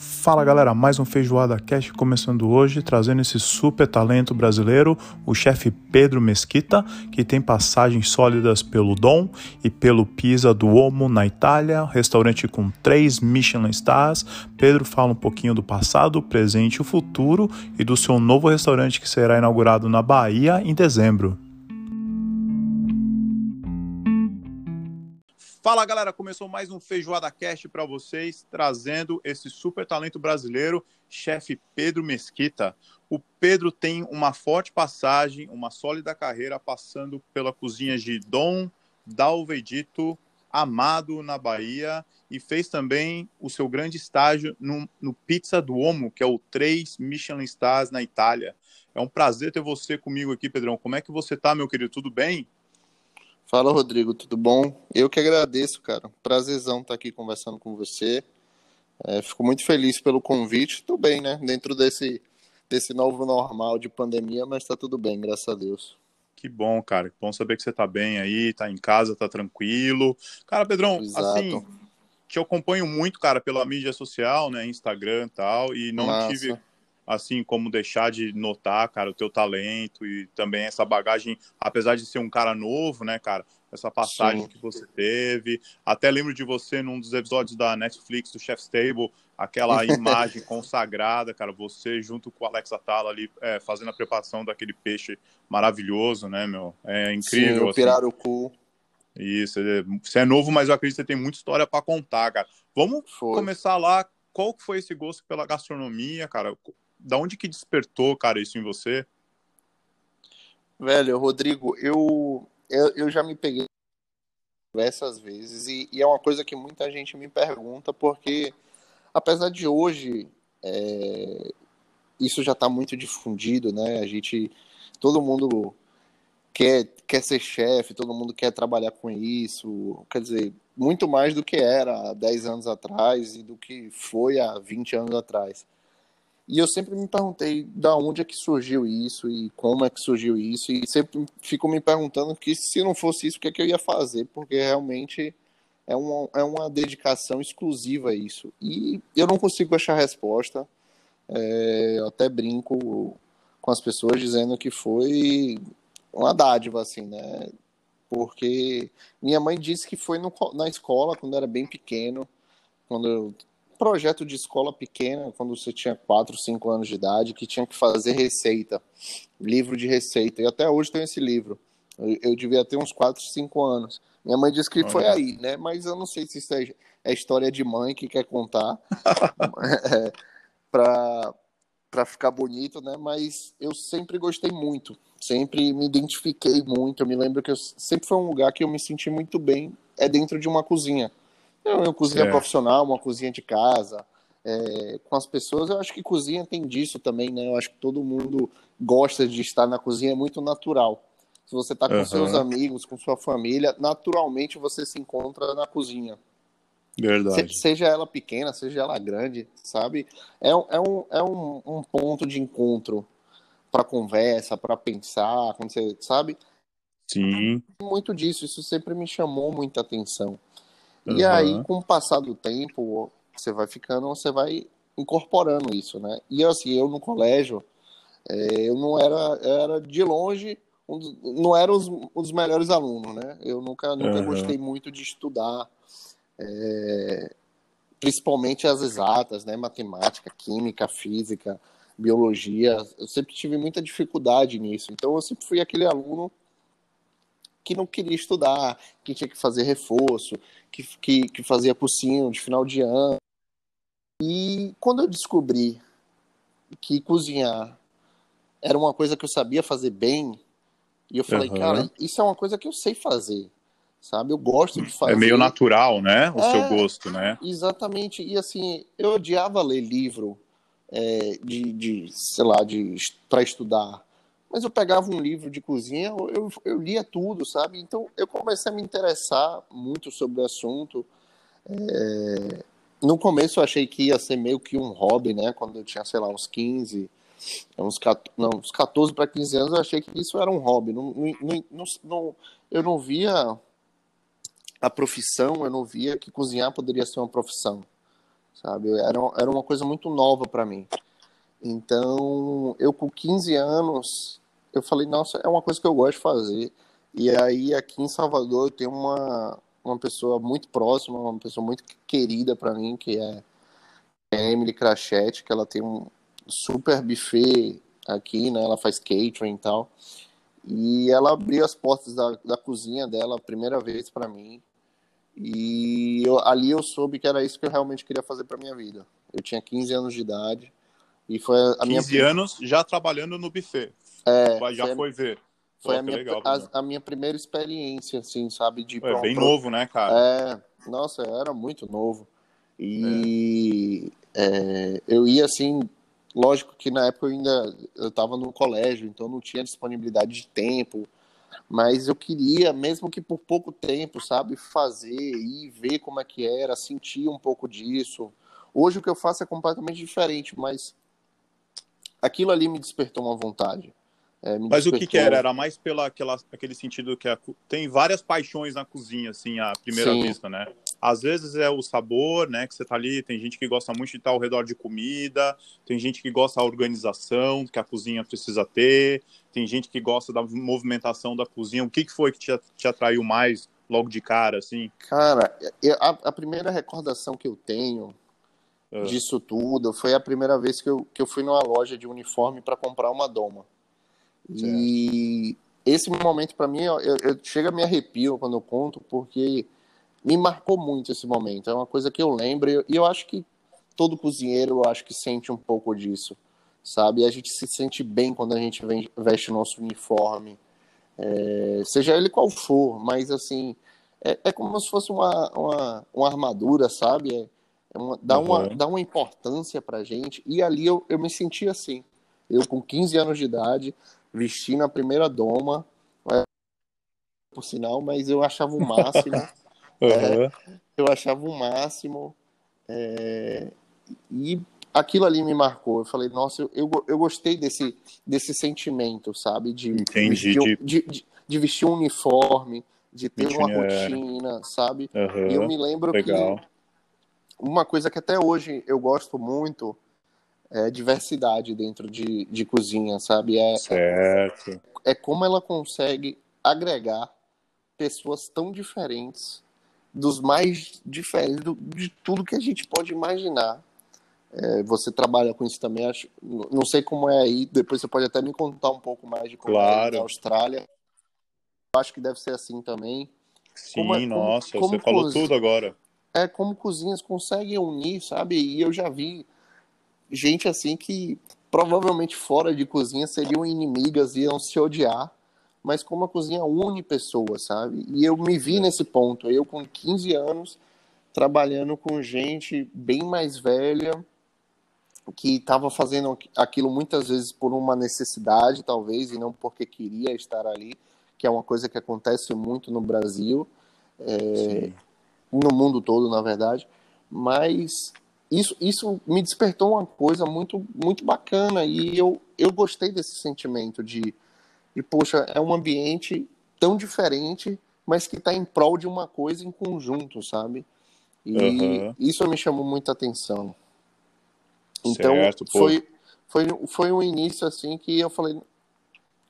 Fala galera, mais um Feijoada Cast começando hoje, trazendo esse super talento brasileiro, o chefe Pedro Mesquita, que tem passagens sólidas pelo Dom e pelo Pisa Duomo na Itália, restaurante com três Michelin Stars. Pedro fala um pouquinho do passado, presente e o futuro e do seu novo restaurante que será inaugurado na Bahia em dezembro. Fala galera, começou mais um Feijoada Cast para vocês, trazendo esse super talento brasileiro, chefe Pedro Mesquita. O Pedro tem uma forte passagem, uma sólida carreira, passando pela cozinha de Dom Dalvedito, Amado na Bahia, e fez também o seu grande estágio no, no Pizza Duomo, que é o 3 Michelin Stars na Itália. É um prazer ter você comigo aqui, Pedrão. Como é que você tá, meu querido? Tudo bem? Fala, Rodrigo, tudo bom? Eu que agradeço, cara. Prazerzão estar aqui conversando com você. É, fico muito feliz pelo convite. Estou bem, né? Dentro desse, desse novo normal de pandemia, mas está tudo bem, graças a Deus. Que bom, cara. Bom saber que você está bem aí, está em casa, está tranquilo. Cara, Pedrão, Exato. assim, te acompanho muito, cara, pela mídia social, né? Instagram e tal, e não Massa. tive assim como deixar de notar, cara, o teu talento e também essa bagagem, apesar de ser um cara novo, né, cara, essa passagem Sim. que você teve. Até lembro de você num dos episódios da Netflix do Chef's Table, aquela imagem consagrada, cara, você junto com o Alex Atala ali é, fazendo a preparação daquele peixe maravilhoso, né, meu? É incrível. Sim, o assim. pirarucu. Isso, é, você é novo, mas eu acredito que você tem muita história para contar, cara. Vamos foi. começar lá. Qual foi esse gosto pela gastronomia, cara? Da onde que despertou, cara, isso em você? Velho, Rodrigo, eu, eu, eu já me peguei diversas vezes e, e, é uma coisa que muita gente me pergunta porque apesar de hoje é, isso já está muito difundido, né? A gente, todo mundo quer, quer ser chefe, todo mundo quer trabalhar com isso, quer dizer, muito mais do que era há 10 anos atrás e do que foi há 20 anos atrás. E eu sempre me perguntei da onde é que surgiu isso e como é que surgiu isso. E sempre fico me perguntando que se não fosse isso, o que, é que eu ia fazer? Porque realmente é uma, é uma dedicação exclusiva a isso. E eu não consigo achar resposta. É, eu até brinco com as pessoas dizendo que foi uma dádiva, assim, né? Porque minha mãe disse que foi no, na escola quando era bem pequeno, quando eu projeto de escola pequena, quando você tinha 4, 5 anos de idade, que tinha que fazer receita, livro de receita. E até hoje tem esse livro. Eu, eu devia ter uns 4, 5 anos. Minha mãe disse que Olha. foi aí, né? Mas eu não sei se isso é, é história de mãe que quer contar é, para para ficar bonito, né? Mas eu sempre gostei muito, sempre me identifiquei muito. Eu me lembro que eu, sempre foi um lugar que eu me senti muito bem, é dentro de uma cozinha. É uma cozinha é. profissional, uma cozinha de casa, é, com as pessoas. Eu acho que cozinha tem disso também, né? Eu acho que todo mundo gosta de estar na cozinha, é muito natural. Se você está com uhum. seus amigos, com sua família, naturalmente você se encontra na cozinha. Verdade. Se, seja ela pequena, seja ela grande, sabe? É, é, um, é um, um ponto de encontro para conversa, para pensar, quando você sabe. Sim. Muito disso, isso sempre me chamou muita atenção. E aí, com o passar do tempo, você vai ficando, você vai incorporando isso, né? E assim, eu no colégio, é, eu não era, era de longe, um dos, não era os, um dos melhores alunos, né? Eu nunca, nunca uhum. gostei muito de estudar, é, principalmente as exatas, né? Matemática, química, física, biologia. Eu sempre tive muita dificuldade nisso. Então, eu sempre fui aquele aluno que não queria estudar, que tinha que fazer reforço, que, que, que fazia cursinho de final de ano. E quando eu descobri que cozinhar era uma coisa que eu sabia fazer bem, e eu falei, uhum. cara, isso é uma coisa que eu sei fazer, sabe? Eu gosto de fazer. É meio natural, né? O é, seu gosto, né? Exatamente. E assim, eu odiava ler livro é, de, de, sei lá, de para estudar mas eu pegava um livro de cozinha, eu, eu lia tudo, sabe? Então eu comecei a me interessar muito sobre o assunto. É... No começo eu achei que ia ser meio que um hobby, né? Quando eu tinha, sei lá, uns 15, uns, não, uns 14 para 15 anos, eu achei que isso era um hobby. Não, não, não, não, eu não via a profissão, eu não via que cozinhar poderia ser uma profissão, sabe? Era, era uma coisa muito nova para mim. Então, eu com 15 anos, eu falei, nossa, é uma coisa que eu gosto de fazer. E aí, aqui em Salvador, eu tenho uma, uma pessoa muito próxima, uma pessoa muito querida para mim, que é a Emily Crachete, que ela tem um super buffet aqui, né? Ela faz catering e tal. E ela abriu as portas da, da cozinha dela a primeira vez para mim. E eu, ali eu soube que era isso que eu realmente queria fazer para minha vida. Eu tinha 15 anos de idade e foi a 15 minha anos já trabalhando no buffet. É, já foi, foi ver. Foi Pô, a, minha, legal, a, a, minha primeira experiência, assim, sabe? De é bem novo, né, cara? É, nossa, era muito novo. E é. É, eu ia assim, lógico que na época eu ainda eu estava no colégio, então não tinha disponibilidade de tempo, mas eu queria, mesmo que por pouco tempo, sabe, fazer e ver como é que era, sentir um pouco disso. Hoje o que eu faço é completamente diferente, mas aquilo ali me despertou uma vontade. É, Mas o que, que, era? Era mais pela aquela, aquele sentido que a, tem várias paixões na cozinha, assim, à primeira Sim. vista, né? Às vezes é o sabor, né? Que você tá ali, tem gente que gosta muito de estar ao redor de comida, tem gente que gosta da organização que a cozinha precisa ter, tem gente que gosta da movimentação da cozinha. O que, que foi que te, te atraiu mais logo de cara, assim? Cara, a, a primeira recordação que eu tenho é. disso tudo foi a primeira vez que eu, que eu fui numa loja de uniforme para comprar uma doma. E esse momento, para mim, eu, eu, chega a me arrepio quando eu conto, porque me marcou muito esse momento. É uma coisa que eu lembro, e eu, eu acho que todo cozinheiro, eu acho que sente um pouco disso, sabe? A gente se sente bem quando a gente veste o nosso uniforme, é, seja ele qual for, mas assim, é, é como se fosse uma, uma, uma armadura, sabe? É, é uma, dá, uhum. uma, dá uma importância pra gente, e ali eu, eu me senti assim. Eu, com 15 anos de idade, vestindo a primeira doma, é, por sinal, mas eu achava o máximo. uhum. é, eu achava o máximo. É, e aquilo ali me marcou. Eu falei, nossa, eu, eu, eu gostei desse, desse sentimento, sabe? De, Entendi, vestir, de... De, de, vestir um uniforme, de ter uma rotina, sabe? Uhum. E eu me lembro Legal. que uma coisa que até hoje eu gosto muito é, diversidade dentro de, de cozinha, sabe? É, certo. É, é como ela consegue agregar pessoas tão diferentes, dos mais diferentes, do, de tudo que a gente pode imaginar. É, você trabalha com isso também, acho, não sei como é aí, depois você pode até me contar um pouco mais de como claro. é na Austrália. Acho que deve ser assim também. Sim, como, é, nossa, como, você falou tudo agora. É como cozinhas conseguem unir, sabe? E eu já vi gente assim que provavelmente fora de cozinha seriam inimigas, iam se odiar, mas como a cozinha une pessoas, sabe? E eu me vi nesse ponto, eu com 15 anos, trabalhando com gente bem mais velha, que estava fazendo aquilo muitas vezes por uma necessidade, talvez, e não porque queria estar ali, que é uma coisa que acontece muito no Brasil, é, no mundo todo, na verdade. Mas isso, isso me despertou uma coisa muito, muito bacana e eu, eu gostei desse sentimento de, de, poxa, é um ambiente tão diferente, mas que está em prol de uma coisa em conjunto, sabe? E uhum. isso me chamou muita atenção. Então, certo, foi, foi, foi um início assim que eu falei,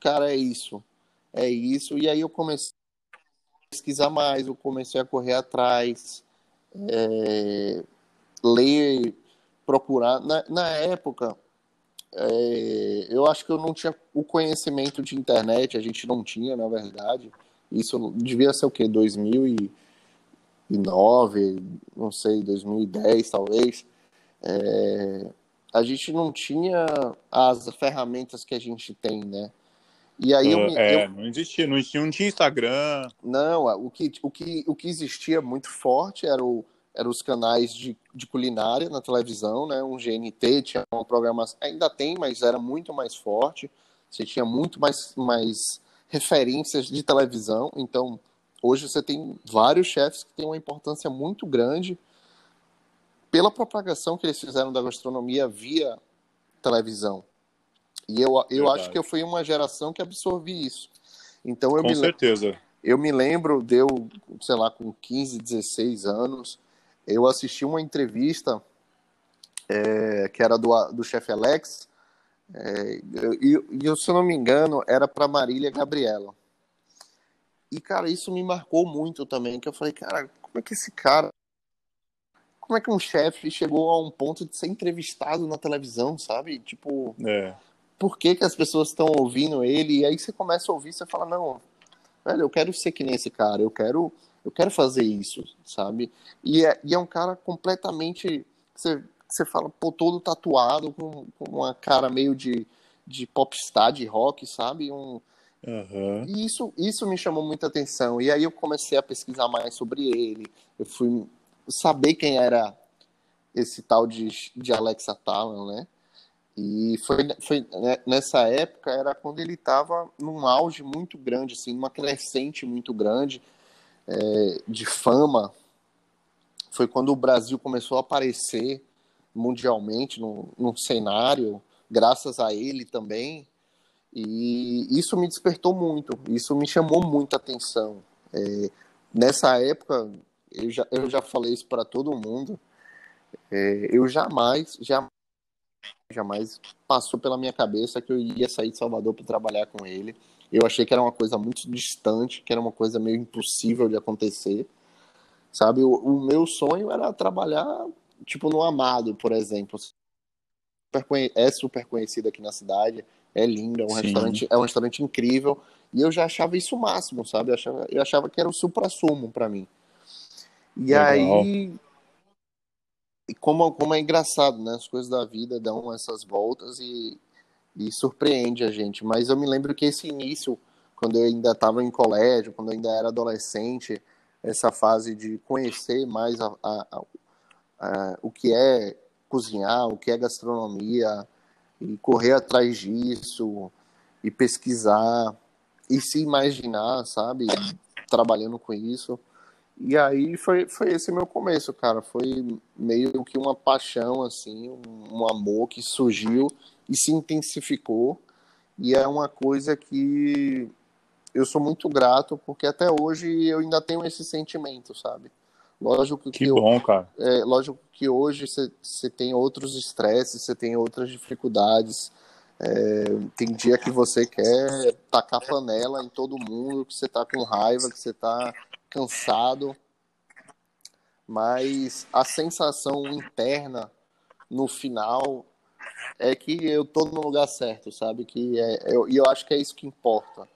cara, é isso, é isso. E aí eu comecei a pesquisar mais, eu comecei a correr atrás. É, ler, procurar. Na, na época, é, eu acho que eu não tinha o conhecimento de internet, a gente não tinha, na verdade. Isso devia ser o quê? 2009, não sei, 2010 talvez. É, a gente não tinha as ferramentas que a gente tem, né? E aí eu, é, eu, não existia, não existia, não tinha Instagram. Não, o que, o que, o que existia muito forte era o, eram os canais de, de culinária na televisão, né? Um GNT tinha uma programação, ainda tem, mas era muito mais forte. Você tinha muito mais, mais referências de televisão. Então, hoje você tem vários chefes que têm uma importância muito grande pela propagação que eles fizeram da gastronomia via televisão. E eu, eu acho que eu fui uma geração que absorvi isso. Então eu com me certeza. Eu me lembro, deu, sei lá, com 15, 16 anos, eu assisti uma entrevista é, que era do, do chefe Alex, é, e, e, se eu não me engano, era para Marília Gabriela. E, cara, isso me marcou muito também, que eu falei, cara, como é que esse cara. Como é que um chefe chegou a um ponto de ser entrevistado na televisão, sabe? Tipo. É. Por que, que as pessoas estão ouvindo ele? E aí você começa a ouvir, você fala, não, velho, eu quero ser que nem esse cara, eu quero, eu quero fazer isso, sabe? E é, e é um cara completamente. Você, você fala, pô, todo tatuado, com, com uma cara meio de, de popstar, de rock, sabe? Um, Uhum. E isso, isso me chamou muita atenção. E aí eu comecei a pesquisar mais sobre ele. Eu fui saber quem era esse tal de, de Alexa Talon, né? E foi, foi né, nessa época era quando ele estava num auge muito grande, assim, numa crescente muito grande é, de fama. Foi quando o Brasil começou a aparecer mundialmente num cenário, graças a ele também. E isso me despertou muito, isso me chamou muita atenção. É, nessa época, eu já, eu já falei isso para todo mundo, é, eu jamais, jamais, jamais passou pela minha cabeça que eu ia sair de Salvador para trabalhar com ele. Eu achei que era uma coisa muito distante, que era uma coisa meio impossível de acontecer. Sabe, o, o meu sonho era trabalhar, tipo, no Amado, por exemplo. É super conhecido aqui na cidade é lindo, é um restaurante, é um restaurante incrível. E eu já achava isso o máximo, sabe? Eu achava, eu achava que era o supra-sumo para mim. E Legal. aí e como, como é engraçado, né? As coisas da vida dão essas voltas e, e surpreende a gente. Mas eu me lembro que esse início, quando eu ainda estava em colégio, quando eu ainda era adolescente, essa fase de conhecer mais a, a, a, a o que é cozinhar, o que é gastronomia, e correr atrás disso e pesquisar e se imaginar, sabe, trabalhando com isso. E aí foi, foi esse meu começo, cara. Foi meio que uma paixão, assim, um, um amor que surgiu e se intensificou. E é uma coisa que eu sou muito grato, porque até hoje eu ainda tenho esse sentimento, sabe? Lógico que, que bom, cara. É, lógico que hoje você tem outros estresses, você tem outras dificuldades. É, tem dia que você quer tacar panela em todo mundo, que você tá com raiva, que você tá cansado. Mas a sensação interna no final é que eu tô no lugar certo, sabe? Que é, eu, e eu acho que é isso que importa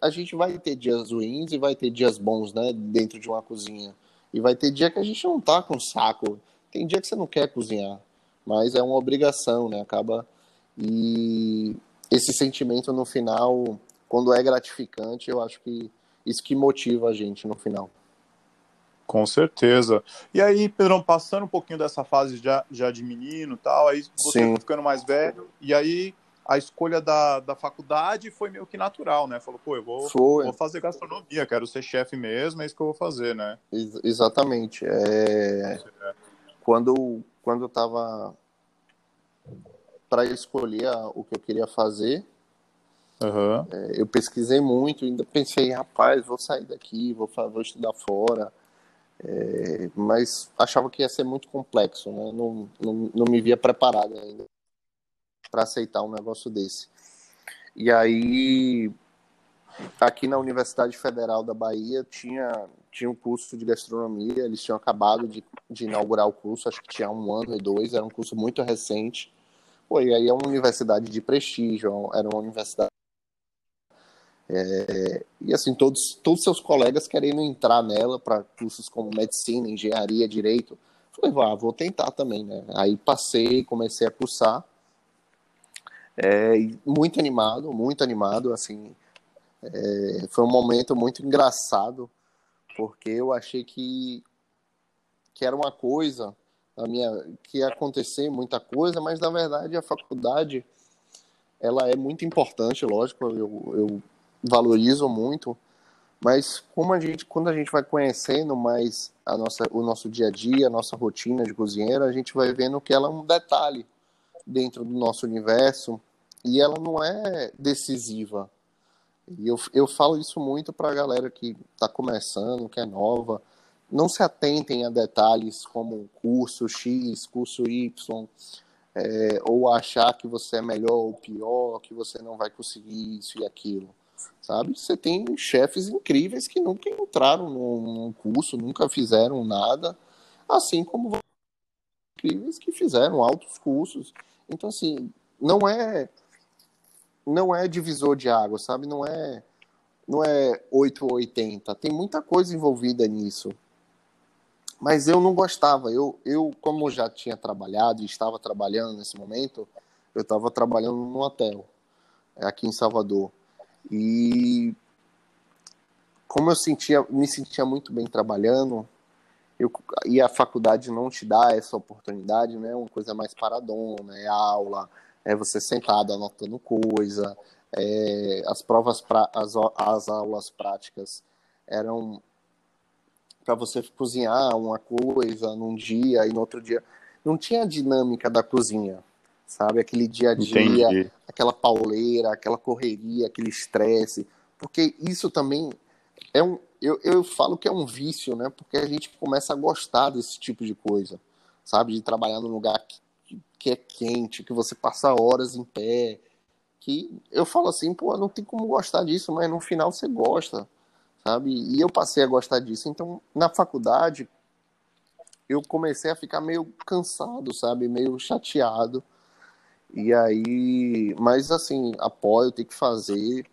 a gente vai ter dias ruins e vai ter dias bons, né, dentro de uma cozinha. E vai ter dia que a gente não tá com saco. Tem dia que você não quer cozinhar, mas é uma obrigação, né? Acaba e esse sentimento no final, quando é gratificante, eu acho que isso que motiva a gente no final. Com certeza. E aí, Pedrão, passando um pouquinho dessa fase já, já de menino tal, aí você Sim. ficando mais velho, e aí a escolha da, da faculdade foi meio que natural, né? Falou, pô, eu vou, vou fazer gastronomia, quero ser chefe mesmo, é isso que eu vou fazer, né? Ex exatamente. É... É. Quando, quando eu tava para escolher o que eu queria fazer, uhum. é, eu pesquisei muito, ainda pensei, rapaz, vou sair daqui, vou, vou estudar fora. É, mas achava que ia ser muito complexo, né? Não, não, não me via preparado ainda para aceitar um negócio desse. E aí, aqui na Universidade Federal da Bahia tinha, tinha um curso de gastronomia, eles tinham acabado de, de inaugurar o curso, acho que tinha um ano e dois, era um curso muito recente. Pô, e aí é uma universidade de prestígio, era uma universidade. É, e assim, todos, todos seus colegas querendo entrar nela para cursos como medicina, engenharia, direito. Falei, vá, vou tentar também, né? Aí passei, comecei a cursar. É, muito animado, muito animado, assim, é, foi um momento muito engraçado, porque eu achei que, que era uma coisa, a minha, que ia acontecer muita coisa, mas na verdade a faculdade, ela é muito importante, lógico, eu, eu valorizo muito, mas como a gente, quando a gente vai conhecendo mais a nossa, o nosso dia a dia, a nossa rotina de cozinheiro, a gente vai vendo que ela é um detalhe dentro do nosso universo, e ela não é decisiva. E eu, eu falo isso muito para a galera que está começando, que é nova, não se atentem a detalhes como curso X, curso Y, é, ou achar que você é melhor ou pior, que você não vai conseguir isso e aquilo, sabe? Você tem chefes incríveis que nunca entraram num curso, nunca fizeram nada, assim como incríveis que fizeram altos cursos. Então, assim, não é não é divisor de água, sabe? Não é não é 8 ou 80. Tem muita coisa envolvida nisso. Mas eu não gostava. Eu, eu como já tinha trabalhado e estava trabalhando nesse momento, eu estava trabalhando num hotel é, aqui em Salvador. E como eu sentia, me sentia muito bem trabalhando, eu, e a faculdade não te dá essa oportunidade, né? Uma coisa mais paradona, é aula, é você sentado anotando coisa, é, as provas, pra, as, as aulas práticas eram para você cozinhar uma coisa num dia e no outro dia. Não tinha a dinâmica da cozinha, sabe? Aquele dia a dia, Entendi. aquela pauleira, aquela correria, aquele estresse. Porque isso também é um. Eu, eu falo que é um vício, né? Porque a gente começa a gostar desse tipo de coisa, sabe? De trabalhar num lugar que, que é quente, que você passa horas em pé, que eu falo assim, pô, não tem como gostar disso, mas no final você gosta, sabe? E eu passei a gostar disso. Então, na faculdade, eu comecei a ficar meio cansado, sabe? Meio chateado. E aí, mas assim, apoio, tem que fazer,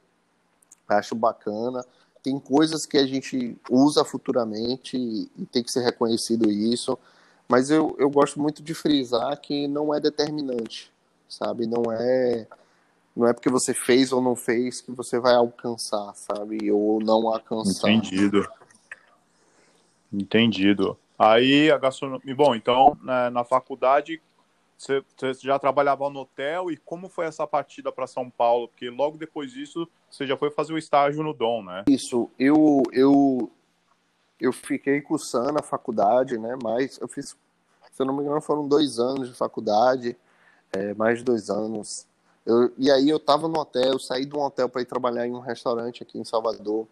acho bacana. Tem coisas que a gente usa futuramente e tem que ser reconhecido isso. Mas eu, eu gosto muito de frisar que não é determinante, sabe? Não é não é porque você fez ou não fez que você vai alcançar, sabe? Ou não alcançar. Entendido. Entendido. Aí a gastronomia. Bom, então, né, na faculdade, você, você, já trabalhava no hotel e como foi essa partida para São Paulo? Porque logo depois disso, você já foi fazer o estágio no Dom, né? Isso. Eu, eu, eu fiquei cursando a faculdade, né? Mas eu fiz, se eu não me engano, foram dois anos de faculdade, é, mais de dois anos eu, e aí eu tava no hotel, saí de um hotel para ir trabalhar em um restaurante aqui em Salvador,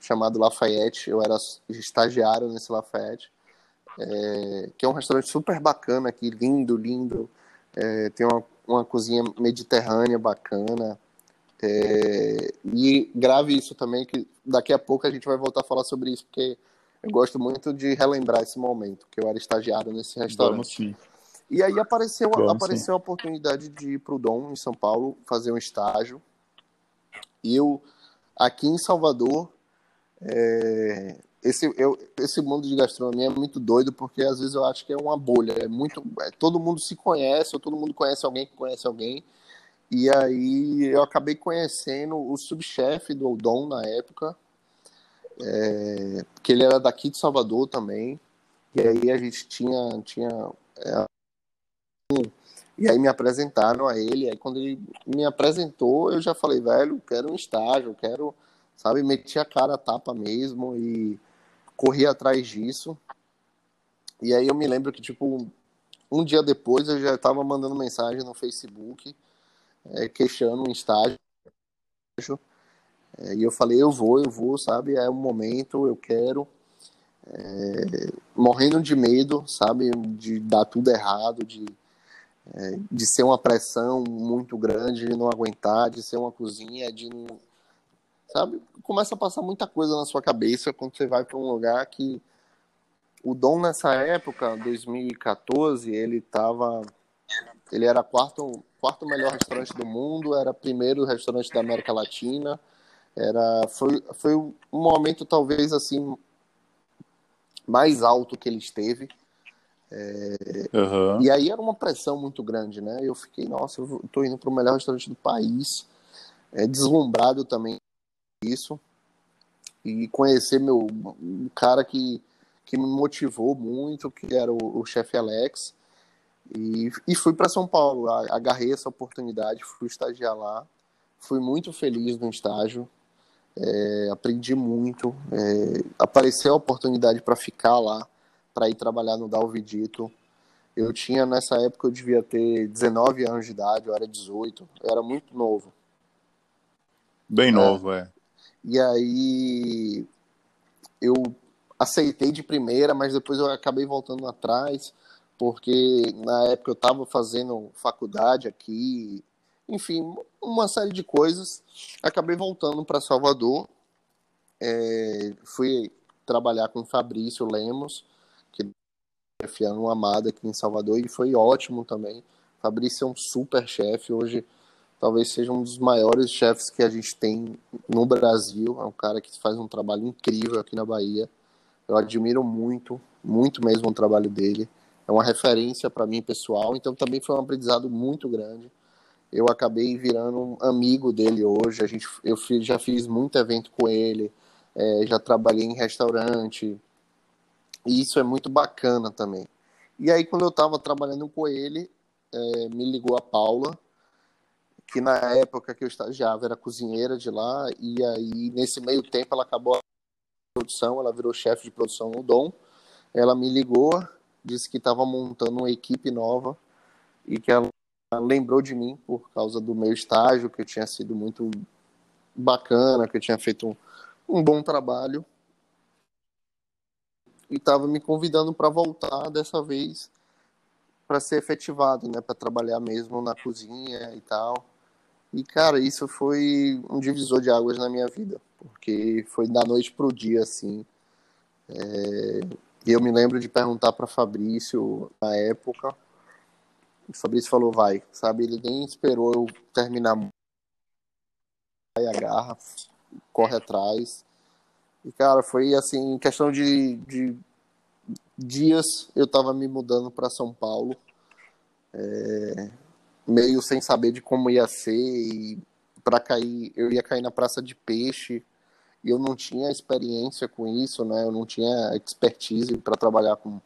chamado Lafayette. Eu era estagiário nesse Lafayette, é, que é um restaurante super bacana aqui, lindo, lindo. É, tem uma, uma cozinha mediterrânea bacana. É, e grave isso também, que daqui a pouco a gente vai voltar a falar sobre isso, porque eu gosto muito de relembrar esse momento, que eu era estagiário nesse restaurante. Vamos. E aí apareceu, apareceu a oportunidade de ir para o Dom, em São Paulo, fazer um estágio. E eu, aqui em Salvador, é, esse, eu, esse mundo de gastronomia é muito doido, porque às vezes eu acho que é uma bolha. É muito, é, todo mundo se conhece, ou todo mundo conhece alguém que conhece alguém. E aí eu acabei conhecendo o subchefe do Dom na época, é, que ele era daqui de Salvador também. E aí a gente tinha, tinha é, e aí me apresentaram a ele, aí quando ele me apresentou, eu já falei, velho, quero um estágio, quero, sabe, meti a cara a tapa mesmo e corri atrás disso. E aí eu me lembro que, tipo, um dia depois eu já estava mandando mensagem no Facebook, é, queixando um estágio. É, e eu falei, eu vou, eu vou, sabe, é o momento, eu quero. É, morrendo de medo, sabe, de dar tudo errado, de é, de ser uma pressão muito grande, de não aguentar, de ser uma cozinha, de não. Sabe? Começa a passar muita coisa na sua cabeça quando você vai para um lugar que. O Dom, nessa época, 2014, ele estava. Ele era quarto, quarto melhor restaurante do mundo, era primeiro restaurante da América Latina. Era, foi, foi um momento, talvez, assim, mais alto que ele esteve é, uhum. E aí era uma pressão muito grande, né? Eu fiquei, nossa, eu tô indo para o melhor restaurante do país, é, deslumbrado também isso e conhecer meu um cara que, que me motivou muito, que era o, o chefe Alex, e, e fui para São Paulo, agarrei essa oportunidade, fui estagiar lá, fui muito feliz no estágio, é, aprendi muito, é, apareceu a oportunidade para ficar lá para ir trabalhar no Dalvidito. Eu tinha, nessa época, eu devia ter 19 anos de idade, eu era 18, eu era muito novo. Bem é. novo, é. E aí, eu, aceitei de primeira, mas depois eu acabei voltando atrás, porque na época eu estava fazendo faculdade aqui, enfim, uma série de coisas. Acabei voltando para Salvador, é, fui trabalhar com Fabrício Lemos, que é no Amada aqui em Salvador, e foi ótimo também. Fabrício é um super chefe, hoje talvez seja um dos maiores chefes que a gente tem no Brasil. É um cara que faz um trabalho incrível aqui na Bahia. Eu admiro muito, muito mesmo o trabalho dele. É uma referência para mim pessoal, então também foi um aprendizado muito grande. Eu acabei virando um amigo dele hoje. A gente, eu fiz, já fiz muito evento com ele, é, já trabalhei em restaurante. E isso é muito bacana também. E aí, quando eu estava trabalhando com ele, é, me ligou a Paula, que na época que eu estagiava era cozinheira de lá, e aí nesse meio tempo ela acabou a produção, ela virou chefe de produção no Dom. Ela me ligou, disse que estava montando uma equipe nova e que ela lembrou de mim por causa do meu estágio, que eu tinha sido muito bacana, que eu tinha feito um, um bom trabalho. E estava me convidando para voltar dessa vez para ser efetivado, né, para trabalhar mesmo na cozinha e tal. E, cara, isso foi um divisor de águas na minha vida, porque foi da noite pro dia, assim. É... Eu me lembro de perguntar para Fabrício na época. O Fabrício falou, vai, sabe? Ele nem esperou eu terminar. Vai, agarra, corre atrás. E, cara, foi assim, questão de, de dias eu tava me mudando para São Paulo. É, meio sem saber de como ia ser e para cair, eu ia cair na praça de peixe e eu não tinha experiência com isso, né? Eu não tinha expertise para trabalhar com,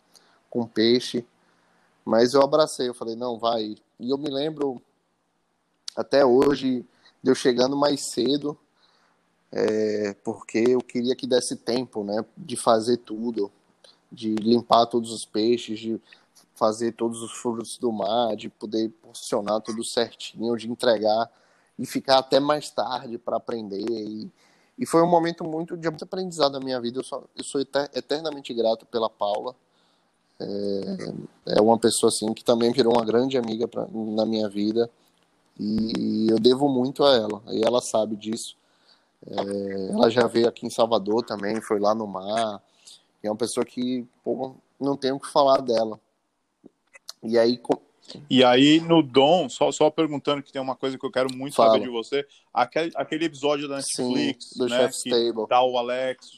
com peixe, mas eu abracei, eu falei, não, vai. E eu me lembro até hoje de eu chegando mais cedo, é, porque eu queria que desse tempo, né, de fazer tudo, de limpar todos os peixes, de fazer todos os frutos do mar, de poder posicionar tudo certinho, de entregar e ficar até mais tarde para aprender. E, e, foi um momento muito de muito aprendizado na minha vida. Eu, só, eu sou eternamente grato pela Paula. É, é, uma pessoa assim que também virou uma grande amiga pra, na minha vida e eu devo muito a ela. E ela sabe disso. É, ela já veio aqui em Salvador também, foi lá no mar. é uma pessoa que pô, não tenho o que falar dela. E aí. E aí, no Dom, só, só perguntando que tem uma coisa que eu quero muito Fala. saber de você. Aquele, aquele episódio da Netflix, Sim, do né, Chef's Table. Tá o Alex,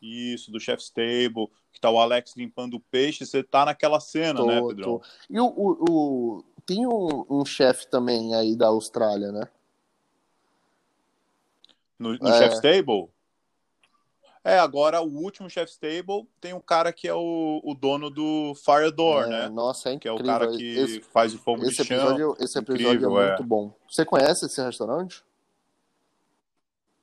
isso, do Chef's Table, que tá o Alex limpando o peixe, você tá naquela cena, né, tô, né, Pedrão? Tô. E o, o, o... tem um, um chefe também aí da Austrália, né? No, no é. Chef's Table? É, agora o último Chef's Table tem um cara que é o, o dono do Fire Door, é, né? Nossa, é incrível. Que é o cara que esse, faz o fogo esse de episódio, chão. Esse episódio é incrível, é muito é. bom. Você conhece esse restaurante?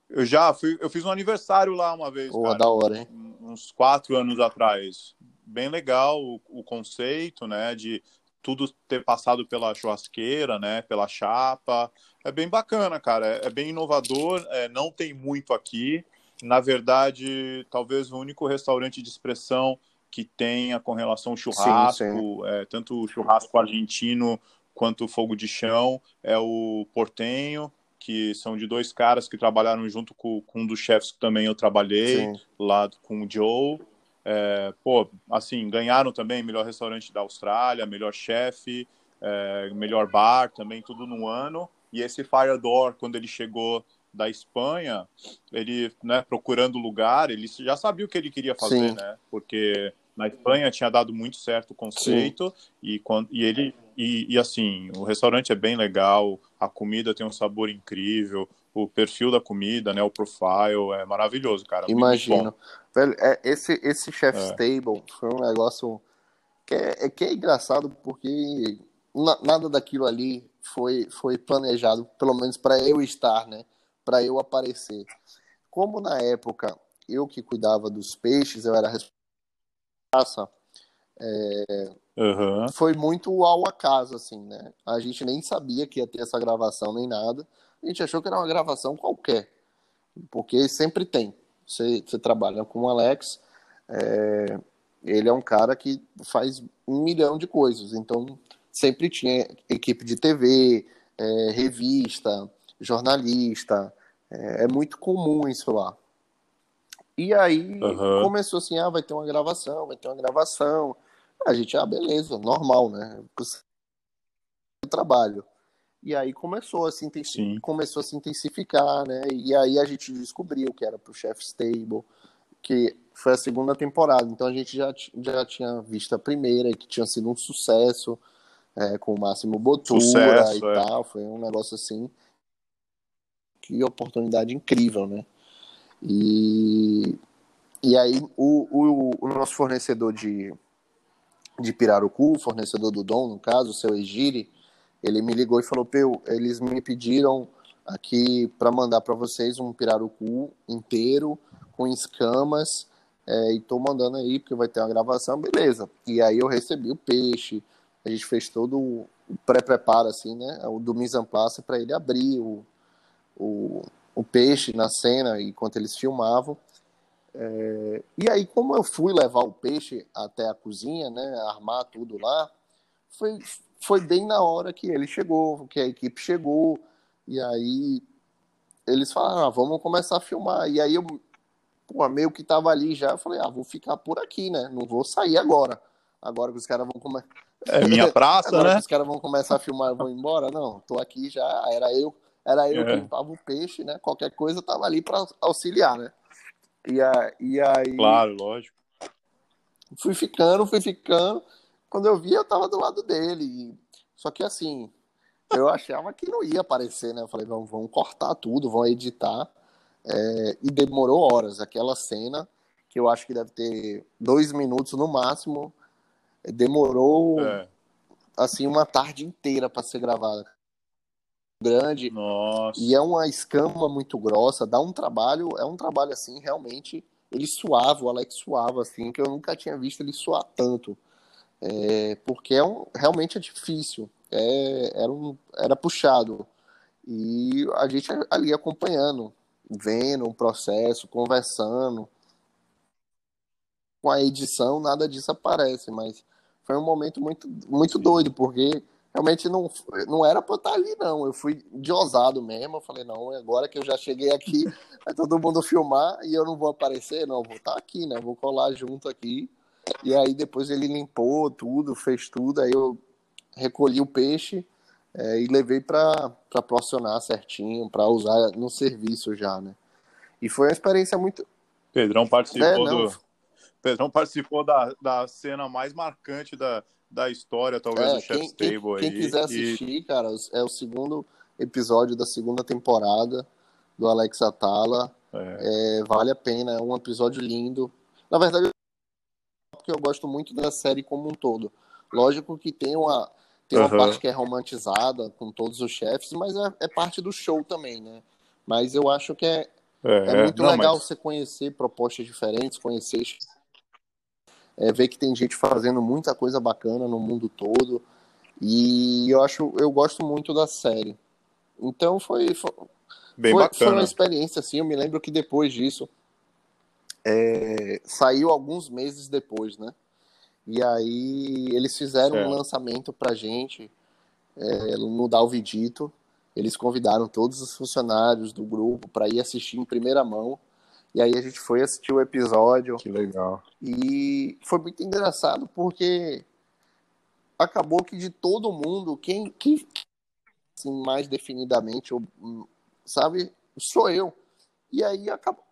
Eu já fui, eu fiz um aniversário lá uma vez. Boa, da hora, hein? Uns quatro anos atrás. Bem legal o, o conceito, né? De tudo ter passado pela churrasqueira, né? Pela chapa. É bem bacana, cara. É, é bem inovador. É, não tem muito aqui na verdade, talvez o único restaurante de expressão que tenha com relação ao churrasco, sim, sim. É, tanto o churrasco argentino quanto o fogo de chão, é o Portenho, que são de dois caras que trabalharam junto com, com um dos chefes que também eu trabalhei, sim. lá com o Joe. É, pô, assim, ganharam também melhor restaurante da Austrália, melhor chefe, é, melhor bar também, tudo no ano. E esse Fire Door, quando ele chegou da Espanha, ele, né, procurando lugar, ele já sabia o que ele queria fazer, Sim. né? Porque na Espanha tinha dado muito certo o conceito e, quando, e ele e, e, assim o restaurante é bem legal, a comida tem um sabor incrível, o perfil da comida, né, o profile é maravilhoso, cara. Imagino, velho, é, esse esse chef's é. table foi um negócio que é, é que é engraçado porque nada daquilo ali foi foi planejado, pelo menos para eu estar, né? Para eu aparecer. Como na época eu que cuidava dos peixes, eu era responsável, é, uhum. foi muito ao acaso, assim, né? A gente nem sabia que ia ter essa gravação nem nada. A gente achou que era uma gravação qualquer, porque sempre tem. Você, você trabalha com o Alex, é, ele é um cara que faz um milhão de coisas. Então, sempre tinha equipe de TV, é, revista, jornalista. É, é, muito comum isso lá. E aí uhum. começou assim, ah, vai ter uma gravação, vai ter uma gravação. A gente, ah, beleza, normal, né? O trabalho. E aí começou a, se começou a se intensificar, né? E aí a gente descobriu que era pro Chef Stable, que foi a segunda temporada. Então a gente já, já tinha visto a primeira, que tinha sido um sucesso, é, com o Máximo Botura sucesso, e é. tal. Foi um negócio assim. Que oportunidade incrível, né? E, e aí o, o, o nosso fornecedor de, de Pirarucu, fornecedor do Dom, no caso, o seu Egiri, ele me ligou e falou: Peu, eles me pediram aqui para mandar para vocês um pirarucu inteiro com escamas é, e tô mandando aí porque vai ter uma gravação, beleza. E aí eu recebi o peixe, a gente fez todo o pré-preparo assim, né, o do mise para ele abrir o, o, o peixe na cena enquanto eles filmavam. É, e aí, como eu fui levar o peixe até a cozinha, né, armar tudo lá, foi, foi bem na hora que ele chegou, que a equipe chegou, e aí eles falaram, ah, vamos começar a filmar. E aí eu, pô, meio que tava ali já, eu falei, ah, vou ficar por aqui, né? Não vou sair agora. Agora que os caras vão começar. É minha praça, agora né? Que os caras vão começar a filmar, vou embora. Não, tô aqui já, era eu, era eu é. que limpava o peixe, né? Qualquer coisa eu tava ali para auxiliar, né? E, a, e aí. Claro, lógico. Fui ficando, fui ficando. Quando eu vi, eu tava do lado dele. Só que assim, eu achava que não ia aparecer, né? Eu falei, vamos, vamos cortar tudo, vamos editar. É, e demorou horas. Aquela cena, que eu acho que deve ter dois minutos no máximo, demorou é. assim uma tarde inteira para ser gravada. Grande. Nossa. E é uma escama muito grossa, dá um trabalho, é um trabalho assim, realmente. Ele suava, o Alex suava, assim, que eu nunca tinha visto ele suar tanto. É, porque é um, realmente é difícil, é, era, um, era puxado. E a gente ali acompanhando, vendo o processo, conversando. Com a edição, nada disso aparece, mas foi um momento muito, muito doido, porque realmente não, não era pra eu estar ali, não. Eu fui de ousado mesmo. Eu falei, não, agora que eu já cheguei aqui, vai todo mundo filmar e eu não vou aparecer, não, vou estar aqui, né? Vou colar junto aqui e aí depois ele limpou tudo, fez tudo, aí eu recolhi o peixe é, e levei para porcionar certinho, para usar no serviço já, né? E foi uma experiência muito. Pedrão participou é, do. Pedrão participou da, da cena mais marcante da, da história, talvez, é, do Chef's quem, Table quem, aí. Quem quiser assistir, e... cara, é o segundo episódio da segunda temporada do Alex Atala. É. É, vale a pena, é um episódio lindo. Na verdade, porque eu gosto muito da série como um todo. Lógico que tem uma, tem uma uhum. parte que é romantizada com todos os chefes, mas é, é, parte do show também, né? Mas eu acho que é, é, é muito não, legal mas... você conhecer propostas diferentes, conhecer. É, ver que tem gente fazendo muita coisa bacana no mundo todo. E eu acho, eu gosto muito da série. Então foi, foi, Bem foi, bacana. foi uma experiência assim. Eu me lembro que depois disso é, saiu alguns meses depois, né? E aí eles fizeram certo. um lançamento pra gente é, no Dalvidito. Eles convidaram todos os funcionários do grupo para ir assistir em primeira mão. E aí a gente foi assistir o episódio. Que legal. E foi muito engraçado porque acabou que de todo mundo, quem, quem assim, mais definidamente, sabe, sou eu. E aí acabou,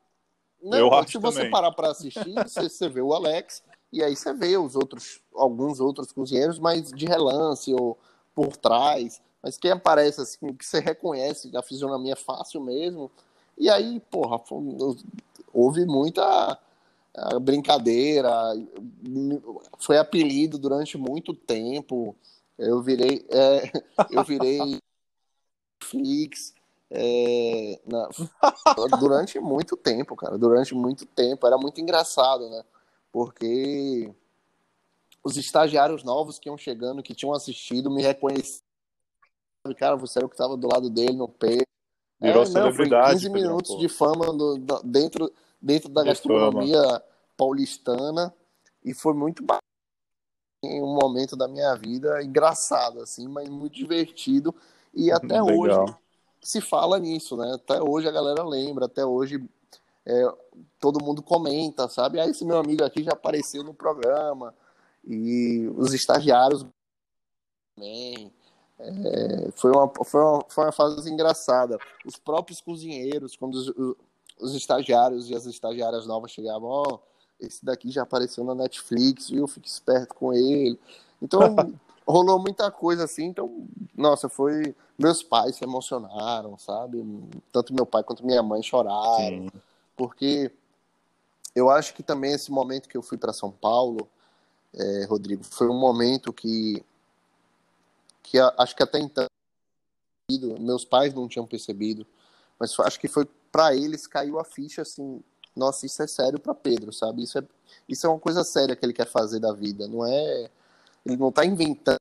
não, eu acho se você também. parar para assistir, você, você vê o Alex e aí você vê os outros, alguns outros cozinheiros, mas de relance ou por trás. Mas quem aparece assim, que você reconhece a fisionomia fácil mesmo. E aí, porra, houve muita brincadeira, foi apelido durante muito tempo. Eu virei, é, eu virei Flix, é, na, durante muito tempo, cara. Durante muito tempo. Era muito engraçado, né? Porque os estagiários novos que iam chegando, que tinham assistido, me reconheciam. Cara, você era o que estava do lado dele no pé. Virou é, celebridade. 15 minutos de fama do, do, dentro, dentro da de gastronomia fama. paulistana e foi muito em um momento da minha vida engraçado assim, mas muito divertido e até Legal. hoje se fala nisso, né? Até hoje a galera lembra, até hoje é, todo mundo comenta, sabe? Ah, esse meu amigo aqui já apareceu no programa e os estagiários também. É, foi, uma, foi, uma, foi uma fase engraçada. Os próprios cozinheiros, quando os, os estagiários e as estagiárias novas chegavam, ó, oh, esse daqui já apareceu na Netflix, viu? Fique esperto com ele. Então, rolou muita coisa assim. Então, nossa, foi. Meus pais se emocionaram, sabe? Tanto meu pai quanto minha mãe choraram. Sim. Porque eu acho que também esse momento que eu fui para São Paulo, é, Rodrigo, foi um momento que. Que acho que até então. Meus pais não tinham percebido, mas acho que foi para eles caiu a ficha assim nossa, isso é sério para Pedro, sabe? Isso é, isso é uma coisa séria que ele quer fazer da vida, não é. Ele não tá inventando,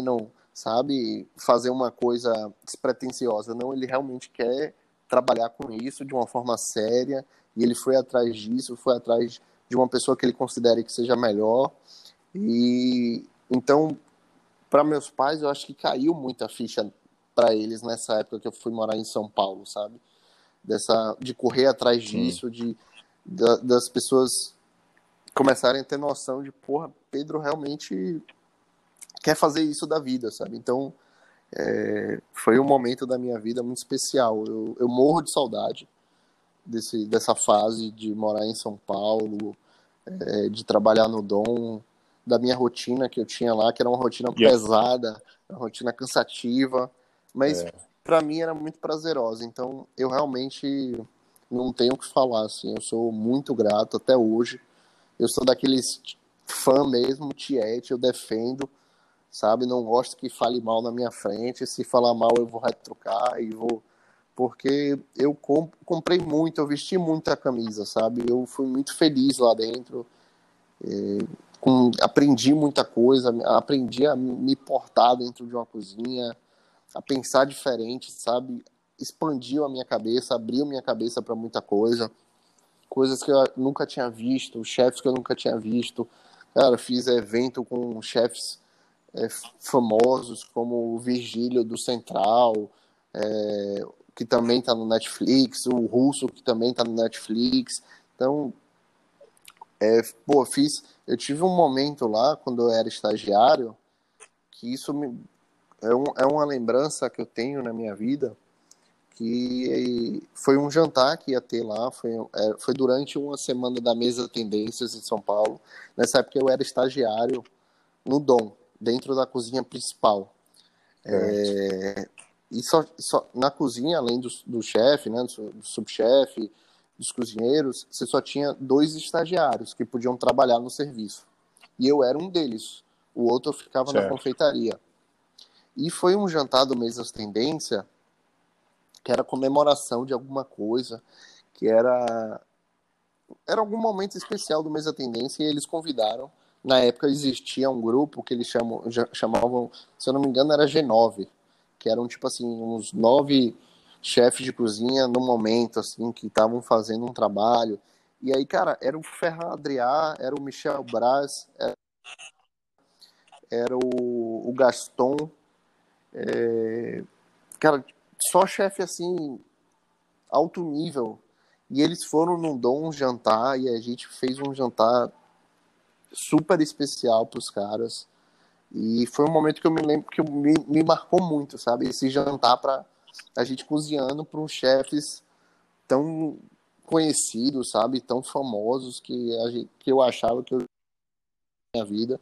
não, sabe? Fazer uma coisa despretensiosa, não. Ele realmente quer trabalhar com isso de uma forma séria e ele foi atrás disso, foi atrás de uma pessoa que ele considere que seja melhor. E então, para meus pais, eu acho que caiu muita ficha para eles nessa época que eu fui morar em São Paulo, sabe? dessa de correr atrás disso, de da, das pessoas começarem a ter noção de, porra, Pedro realmente quer fazer isso da vida, sabe? Então, é, foi um momento da minha vida muito especial. Eu, eu morro de saudade desse, dessa fase de morar em São Paulo, é, de trabalhar no Dom, da minha rotina que eu tinha lá, que era uma rotina yeah. pesada, uma rotina cansativa, mas é para mim era muito prazerosa. Então, eu realmente não tenho o que falar, assim. Eu sou muito grato até hoje. Eu sou daqueles fã mesmo, Tiete, eu defendo, sabe? Não gosto que fale mal na minha frente. Se falar mal, eu vou retrucar e vou. Porque eu comprei muito, eu vesti muita camisa, sabe? Eu fui muito feliz lá dentro. Com, aprendi muita coisa, aprendi a me portar dentro de uma cozinha a pensar diferente, sabe? Expandiu a minha cabeça, abriu minha cabeça para muita coisa, coisas que eu nunca tinha visto, chefes que eu nunca tinha visto. Cara, fiz evento com chefes é, famosos como o Virgílio do Central, é, que também está no Netflix, o Russo que também está no Netflix. Então, é, pô, fiz. Eu tive um momento lá quando eu era estagiário que isso me, é, um, é uma lembrança que eu tenho na minha vida que foi um jantar que ia ter lá, foi, é, foi durante uma semana da mesa Tendências em São Paulo. Nessa época eu era estagiário no Dom, dentro da cozinha principal. É, e só, só, na cozinha, além do, do chefe, né, do, do subchefe, dos cozinheiros, você só tinha dois estagiários que podiam trabalhar no serviço. E eu era um deles. O outro ficava certo. na confeitaria. E foi um jantar do mês das tendência, que era comemoração de alguma coisa, que era era algum momento especial do mês da tendência e eles convidaram. Na época existia um grupo que eles chamam, chamavam, se eu não me engano, era G9, que eram tipo assim, uns nove chefes de cozinha no momento, assim, que estavam fazendo um trabalho. E aí, cara, era o Ferran Adrià, era o Michel Braz, era, era o, o Gaston, é, cara, só chefe assim, alto nível. E eles foram num dom jantar e a gente fez um jantar super especial para os caras. E foi um momento que eu me lembro que me, me marcou muito, sabe? Esse jantar para a gente cozinhando para uns chefes tão conhecidos, sabe? Tão famosos que, a gente, que eu achava que eu minha vida.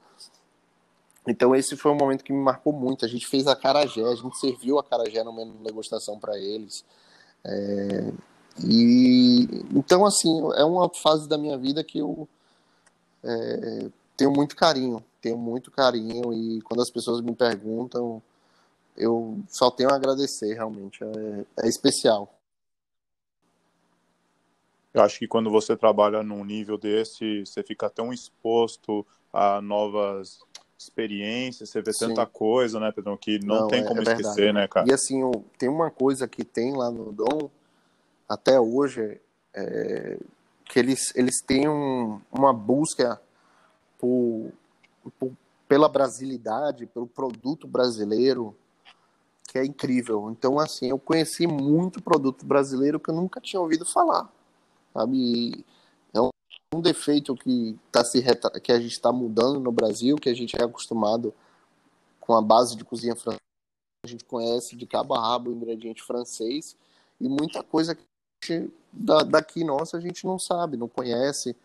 Então esse foi um momento que me marcou muito. A gente fez a carajé, a gente serviu a carajé numa degustação para eles. É, e então assim é uma fase da minha vida que eu é, tenho muito carinho, tenho muito carinho e quando as pessoas me perguntam eu só tenho a agradecer realmente é, é especial. Eu acho que quando você trabalha num nível desse, você fica tão exposto a novas experiência, você vê Sim. tanta coisa, né, Pedro, que não, não tem é, como é esquecer, né, cara? E assim, tem uma coisa que tem lá no Dom, até hoje, é, que eles, eles têm um, uma busca por, por, pela brasilidade, pelo produto brasileiro, que é incrível. Então, assim, eu conheci muito produto brasileiro que eu nunca tinha ouvido falar, sabe? É um defeito que, tá se que a gente está mudando no Brasil, que a gente é acostumado com a base de cozinha francesa, a gente conhece de cabo a rabo o ingrediente francês, e muita coisa que gente, da, daqui nossa a gente não sabe, não conhece.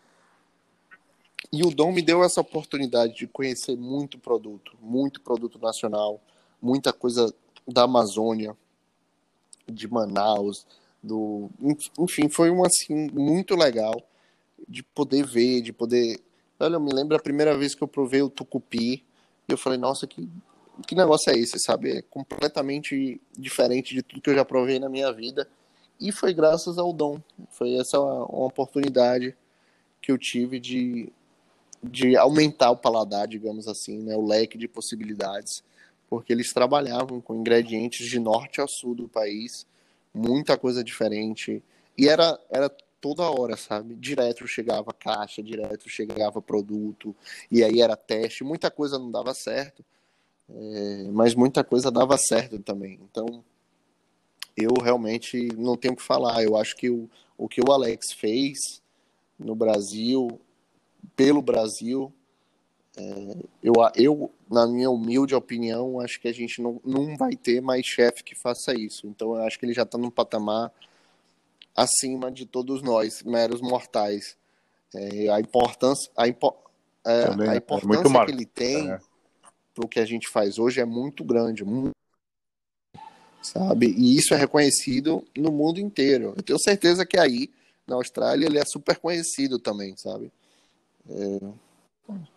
E o Dom me deu essa oportunidade de conhecer muito produto, muito produto nacional, muita coisa da Amazônia, de Manaus, do, enfim, foi um assim muito legal de poder ver, de poder. Olha, eu me lembro a primeira vez que eu provei o tucupi, e eu falei, nossa, que que negócio é esse, sabe? É completamente diferente de tudo que eu já provei na minha vida. E foi graças ao dom. Foi essa uma, uma oportunidade que eu tive de, de aumentar o paladar, digamos assim, né? o leque de possibilidades. Porque eles trabalhavam com ingredientes de norte a sul do país, muita coisa diferente. E era, era toda hora, sabe? Direto chegava caixa, direto chegava produto, e aí era teste. Muita coisa não dava certo, é, mas muita coisa dava certo também. Então, eu realmente não tenho o que falar. Eu acho que o, o que o Alex fez no Brasil, pelo Brasil, é, eu, eu, na minha humilde opinião, acho que a gente não, não vai ter mais chefe que faça isso. Então, eu acho que ele já está num patamar acima de todos nós, meros mortais. É, a importância, a, impo, é, a é importância que ele tem é para o que a gente faz hoje é muito grande, muito, sabe? E isso é reconhecido no mundo inteiro. Eu tenho certeza que aí, na Austrália, ele é super conhecido também, sabe? É...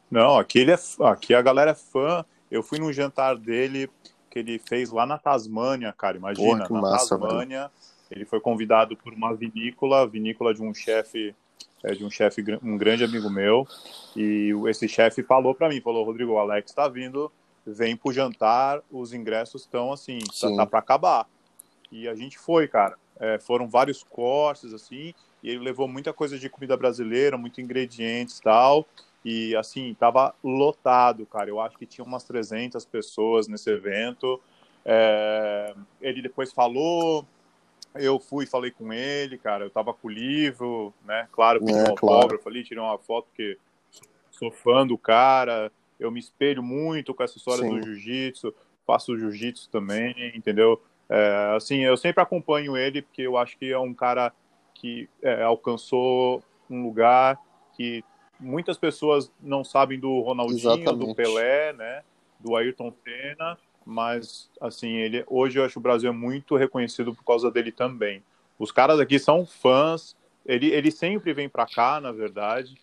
Não, aqui, ele é, aqui a galera é fã. Eu fui num jantar dele que ele fez lá na Tasmânia, cara, imagina, Porra, na massa, Tasmânia. Ele foi convidado por uma vinícola, vinícola de um chefe é de um chefe, um grande amigo meu, e esse chefe falou para mim, falou, Rodrigo, o Alex está vindo, vem pro jantar, os ingressos estão assim, tá, tá para acabar. E a gente foi, cara. É, foram vários cortes, assim, e ele levou muita coisa de comida brasileira, muitos ingredientes e tal, e assim, tava lotado, cara. Eu acho que tinha umas 300 pessoas nesse evento. É, ele depois falou, eu fui falei com ele, cara, eu tava com o livro, né? Claro, pedi é, um autógrafo claro. ali, tirei uma foto, porque sou fã do cara, eu me espelho muito com essa história Sim. do jiu-jitsu, faço jiu-jitsu também, entendeu? É, assim, eu sempre acompanho ele, porque eu acho que é um cara que é, alcançou um lugar que muitas pessoas não sabem do Ronaldinho, Exatamente. do Pelé, né? Do Ayrton Senna, mas assim, ele hoje eu acho que o Brasil é muito reconhecido por causa dele também. Os caras aqui são fãs, ele, ele sempre vem para cá, na verdade.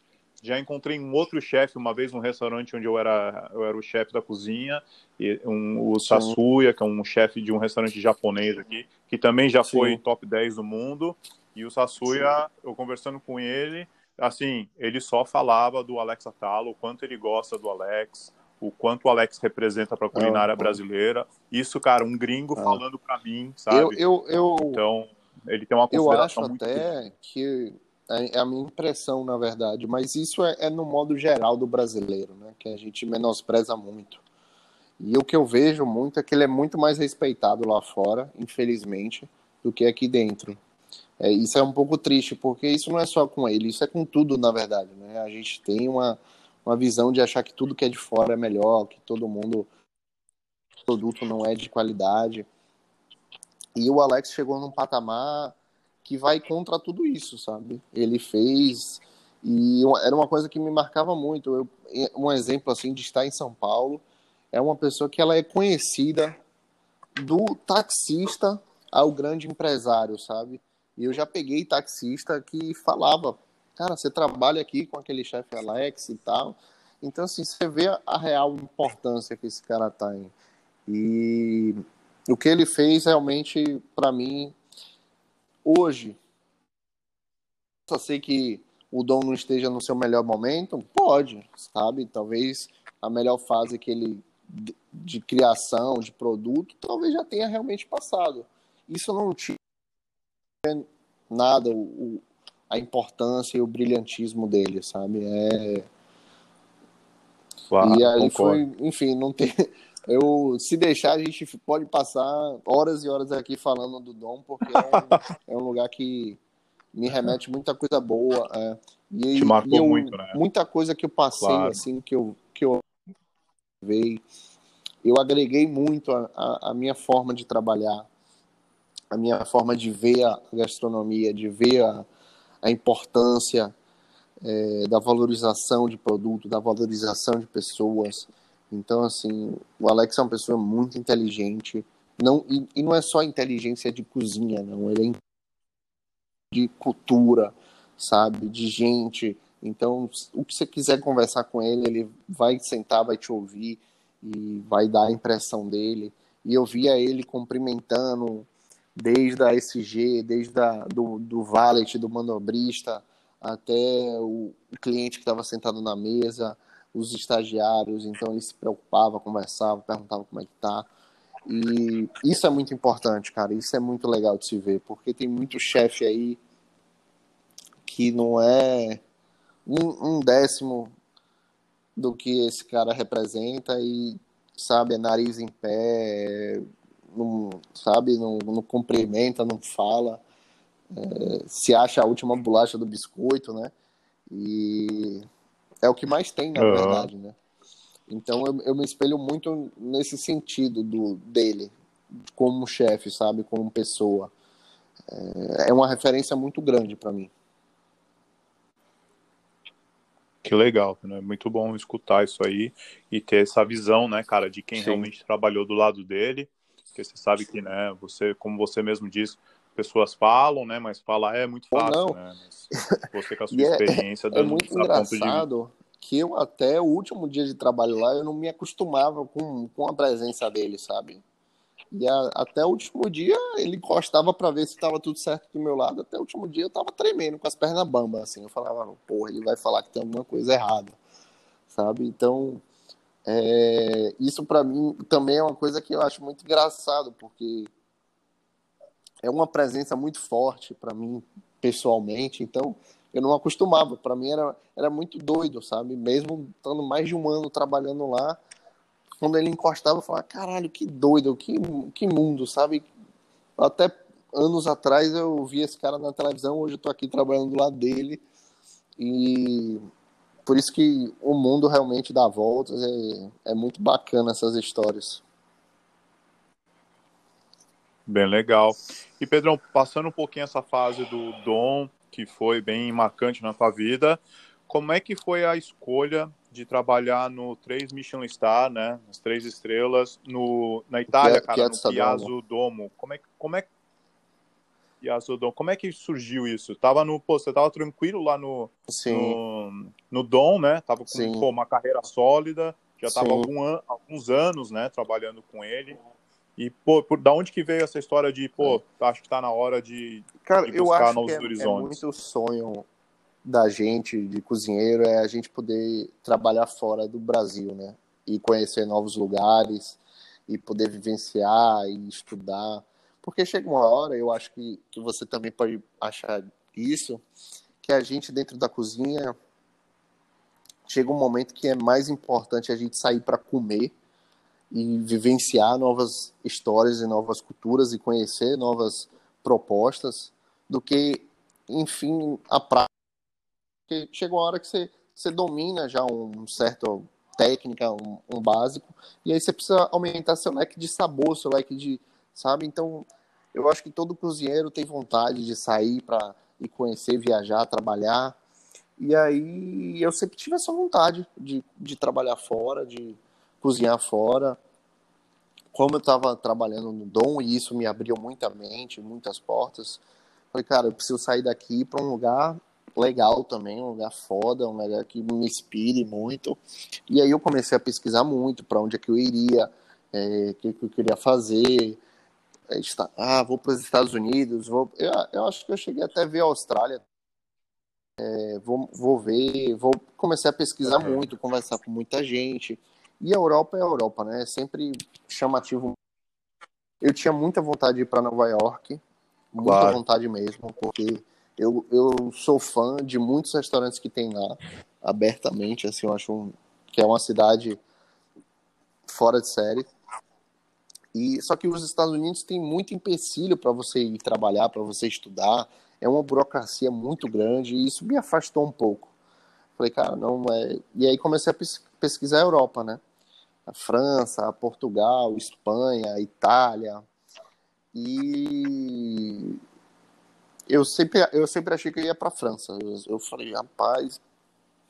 Já encontrei um outro chefe uma vez num restaurante onde eu era, eu era o chefe da cozinha, e um, o Sasuya, que é um chefe de um restaurante japonês aqui, que também já Sim. foi top 10 do mundo. E o Sasuya, Sim. eu conversando com ele, assim, ele só falava do Alex Atalo, o quanto ele gosta do Alex, o quanto o Alex representa para a culinária é, brasileira. Isso, cara, um gringo é. falando para mim, sabe? Eu, eu, eu, então, ele tem uma consideração Eu acho até que é, é a minha impressão, na verdade, mas isso é, é, no modo geral do brasileiro, né? Que a gente menospreza muito. E o que eu vejo muito é que ele é muito mais respeitado lá fora, infelizmente, do que aqui dentro. É, isso é um pouco triste, porque isso não é só com ele, isso é com tudo, na verdade. Né? A gente tem uma, uma visão de achar que tudo que é de fora é melhor, que todo mundo produto não é de qualidade. E o Alex chegou num patamar que vai contra tudo isso, sabe? Ele fez e era uma coisa que me marcava muito. Eu, um exemplo assim de estar em São Paulo é uma pessoa que ela é conhecida do taxista ao grande empresário, sabe? E eu já peguei taxista que falava cara, você trabalha aqui com aquele chefe Alex e tal. Então, assim, você vê a real importância que esse cara tem. E o que ele fez realmente, para mim, hoje, só sei que o Dom não esteja no seu melhor momento, pode, sabe? Talvez a melhor fase que ele de criação, de produto, talvez já tenha realmente passado. Isso não tinha nada, o, a importância e o brilhantismo dele, sabe? É... Uau, e aí concordo. foi, enfim, não tem. Eu, se deixar, a gente pode passar horas e horas aqui falando do Dom, porque é um, é um lugar que me remete muita coisa boa. É. E, Te marcou eu, muito, né? Muita coisa que eu passei, claro. assim, que eu, que eu veio, eu agreguei muito a, a, a, minha forma de trabalhar, a minha forma de ver a gastronomia, de ver a, a importância é, da valorização de produto, da valorização de pessoas. Então, assim, o Alex é uma pessoa muito inteligente. Não, e, e não é só inteligência de cozinha, não. Ele é de cultura, sabe? De gente. Então, o que você quiser conversar com ele, ele vai sentar, vai te ouvir e vai dar a impressão dele. E eu via ele cumprimentando desde a SG, desde a, do, do valet, do manobrista, até o, cliente que estava sentado na mesa, os estagiários, então ele se preocupava, conversava, perguntava como é que tá. E isso é muito importante, cara. Isso é muito legal de se ver, porque tem muito chefe aí que não é um, um, décimo do que esse cara representa e, sabe, é nariz em pé, não, sabe, não, não cumprimenta, não fala, é, se acha a última bolacha do biscoito, né? E é o que mais tem, na uhum. verdade, né? Então eu, eu me espelho muito nesse sentido do dele, como chefe, sabe, como pessoa. É, é uma referência muito grande para mim. Que legal, né? Muito bom escutar isso aí e ter essa visão, né, cara, de quem Sim. realmente trabalhou do lado dele. Porque você sabe que, né, você, como você mesmo disse, pessoas falam, né? Mas falar é muito fácil, né? Mas você com a sua é, experiência... É, é muito engraçado de... que eu até o último dia de trabalho lá, eu não me acostumava com, com a presença dele, sabe? E a, até o último dia ele encostava para ver se estava tudo certo do meu lado. Até o último dia eu tava tremendo com as pernas bambas, assim. Eu falava, porra, ele vai falar que tem alguma coisa errada, sabe? Então, é, isso para mim também é uma coisa que eu acho muito engraçado, porque é uma presença muito forte para mim pessoalmente, então eu não acostumava, para mim era, era muito doido, sabe? Mesmo estando mais de um ano trabalhando lá, quando ele encostava, eu falava, caralho, que doido, que, que mundo, sabe? Até anos atrás eu vi esse cara na televisão, hoje eu tô aqui trabalhando do lado dele, e por isso que o mundo realmente dá voltas, é, é muito bacana essas histórias. Bem legal. E Pedrão, passando um pouquinho essa fase do Dom, que foi bem marcante na tua vida, como é que foi a escolha de trabalhar no 3 Michelin Star, né, as três estrelas, no, na Itália, cara, no Piazza Domo. Como é, como é Piazza Domo, como é que surgiu isso? Tava no, pô, você tava tranquilo lá no, no, no, Dom, né, tava com pô, uma carreira sólida, já tava algum an, alguns anos, né, trabalhando com ele. E, pô, por, da onde que veio essa história de, pô, é. acho que tá na hora de, Cara, de buscar novos é, horizontes? É muito sonho da gente, de cozinheiro, é a gente poder trabalhar fora do Brasil, né? E conhecer novos lugares, e poder vivenciar e estudar. Porque chega uma hora, eu acho que, que você também pode achar isso, que a gente dentro da cozinha chega um momento que é mais importante a gente sair para comer e vivenciar novas histórias e novas culturas e conhecer novas propostas do que, enfim, a prática porque chega uma hora que você, você domina já um certo técnica, um, um, básico, e aí você precisa aumentar seu leque de sabor, seu leque de, sabe? Então, eu acho que todo cozinheiro tem vontade de sair para ir conhecer, viajar, trabalhar. E aí eu sempre tive essa vontade de, de trabalhar fora, de cozinhar fora. Como eu estava trabalhando no Dom, e isso me abriu muita mente, muitas portas, falei, cara, eu preciso sair daqui para um lugar legal também, um lugar foda, um lugar que me inspire muito. E aí eu comecei a pesquisar muito para onde é que eu iria, o é, que, que eu queria fazer. Ah, vou para os Estados Unidos, vou. Eu, eu acho que eu cheguei até a ver a Austrália. É, vou, vou ver, vou começar a pesquisar uhum. muito, conversar com muita gente. E a Europa é a Europa, né? É sempre chamativo. Eu tinha muita vontade de ir para Nova York, muita claro. vontade mesmo, porque Eu, eu sou fã de muitos restaurantes que tem lá, abertamente, assim, eu acho um, que é uma cidade fora de série. E só que os Estados Unidos tem muito empecilho para você ir trabalhar, para você estudar. É uma burocracia muito grande e isso me afastou um pouco. Falei, cara, não é. E aí comecei a pesquisar a Europa, né? A França, a Portugal, Espanha, Itália. E eu sempre, eu sempre achei que eu ia para França. Eu, eu falei, rapaz,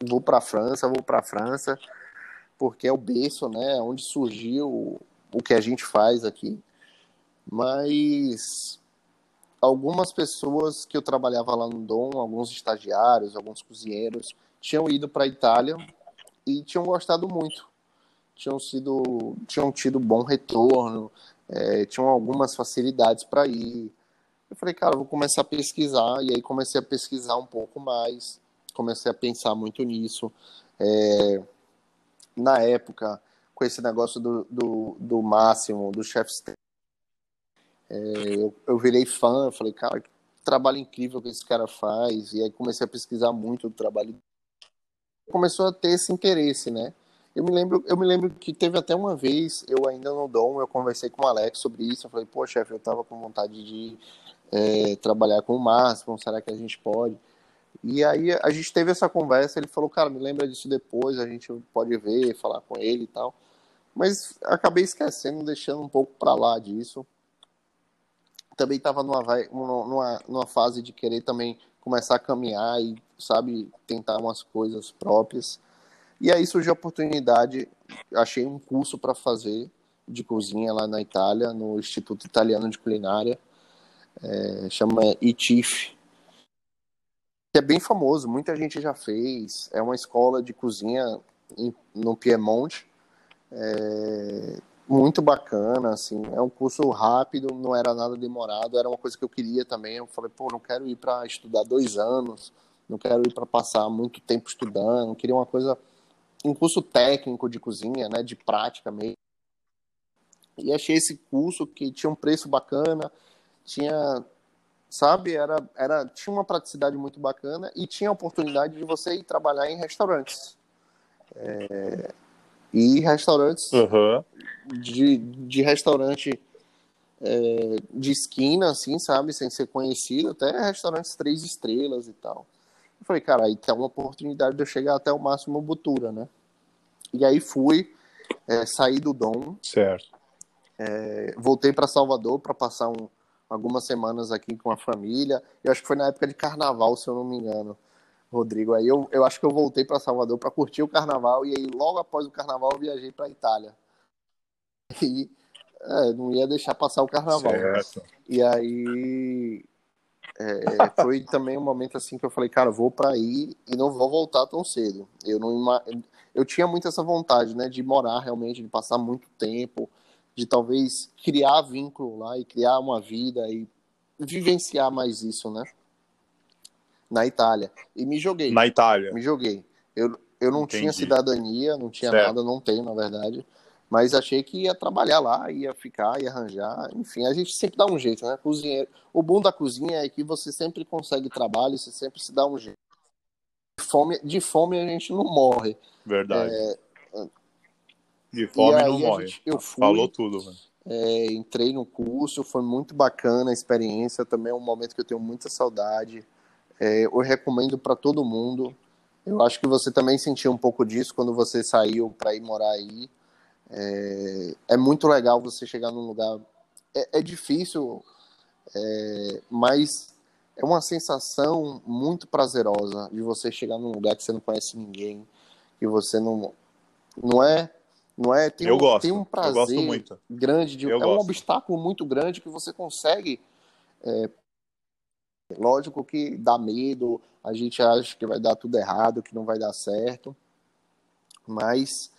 vou para França, vou para França, porque é o berço, né? Onde surgiu o que a gente faz aqui. Mas algumas pessoas que eu trabalhava lá no Dom, alguns estagiários, alguns cozinheiros, tinham ido para a Itália e tinham gostado muito. Tinham sido, tinham tido bom retorno, é, tinham algumas facilidades para ir. Eu falei, cara, vou começar a pesquisar e aí comecei a pesquisar um pouco mais, comecei a pensar muito nisso. É, na época, com esse negócio do, do, do Máximo, do Chef é, eu, eu virei fã, falei, cara, que trabalho incrível que esse cara faz, e aí comecei a pesquisar muito o trabalho. Começou a ter esse interesse, né? Eu me lembro, eu me lembro que teve até uma vez, eu ainda no Dom, eu conversei com o Alex sobre isso, eu falei, pô, chefe, eu tava com vontade de é, trabalhar com o Máximo, será que a gente pode? E aí a gente teve essa conversa, ele falou, cara, me lembra disso depois, a gente pode ver, falar com ele e tal. Mas acabei esquecendo, deixando um pouco para lá disso. Também estava numa, numa, numa fase de querer também começar a caminhar e, sabe, tentar umas coisas próprias. E aí surgiu a oportunidade, achei um curso para fazer de cozinha lá na Itália, no Instituto Italiano de Culinária, é, chama ITIF, que é bem famoso, muita gente já fez, é uma escola de cozinha em, no Piemonte, é, muito bacana, assim, é um curso rápido, não era nada demorado, era uma coisa que eu queria também. Eu falei, pô, não quero ir para estudar dois anos, não quero ir para passar muito tempo estudando, queria uma coisa, um curso técnico de cozinha, né, de prática mesmo. E achei esse curso que tinha um preço bacana, tinha, sabe, era, era, tinha uma praticidade muito bacana e tinha a oportunidade de você ir trabalhar em restaurantes. É, e restaurantes uhum. de, de restaurante é, de esquina, assim, sabe, sem ser conhecido, até restaurantes três estrelas e tal. Eu falei, cara, aí tem uma oportunidade de eu chegar até o máximo Butura, né? E aí fui, é, saí do Dom. Certo. É, voltei para Salvador para passar um, algumas semanas aqui com a família. Eu acho que foi na época de carnaval, se eu não me engano. Rodrigo. Aí eu, eu acho que eu voltei para Salvador para curtir o carnaval e aí logo após o carnaval eu viajei para Itália. E é, não ia deixar passar o carnaval. Certo. E aí é, foi também um momento assim que eu falei, cara, vou para aí e não vou voltar tão cedo. Eu não eu tinha muito essa vontade, né, de morar realmente, de passar muito tempo, de talvez criar vínculo lá e criar uma vida e vivenciar mais isso, né? Na Itália. E me joguei. Na Itália. Me joguei. Eu, eu não Entendi. tinha cidadania, não tinha certo. nada, não tenho, na verdade. Mas achei que ia trabalhar lá, ia ficar, ia arranjar. Enfim, a gente sempre dá um jeito, né? Cozinheiro. O bom da cozinha é que você sempre consegue trabalho, você sempre se dá um jeito. De fome, de fome a gente não morre. Verdade. É... De fome não morre. Gente, eu fui, Falou tudo. É, entrei no curso, foi muito bacana a experiência. Também é um momento que eu tenho muita saudade. É, eu recomendo para todo mundo. Eu acho que você também sentiu um pouco disso quando você saiu para ir morar aí. É, é, muito legal você chegar num lugar. É, é difícil, é, mas é uma sensação muito prazerosa de você chegar num lugar que você não conhece ninguém, que você não não é não é tem eu um, gosto, tem um prazer grande de, é gosto. um obstáculo muito grande que você consegue é, Lógico que dá medo, a gente acha que vai dar tudo errado, que não vai dar certo, mas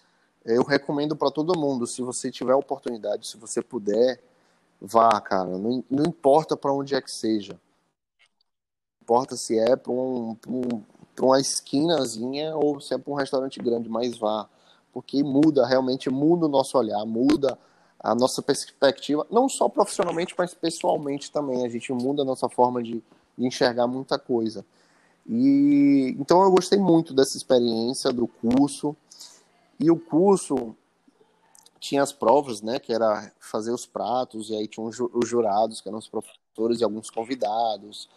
eu recomendo para todo mundo, se você tiver oportunidade, se você puder, vá, cara. Não, não importa para onde é que seja. Não importa se é para um, um, uma esquinazinha ou se é para um restaurante grande, mas vá. Porque muda, realmente muda o nosso olhar, muda a nossa perspectiva, não só profissionalmente, mas pessoalmente também. A gente muda a nossa forma de, de enxergar muita coisa. E então eu gostei muito dessa experiência do curso. E o curso tinha as provas, né, que era fazer os pratos, e aí tinha os jurados, que eram os professores e alguns convidados.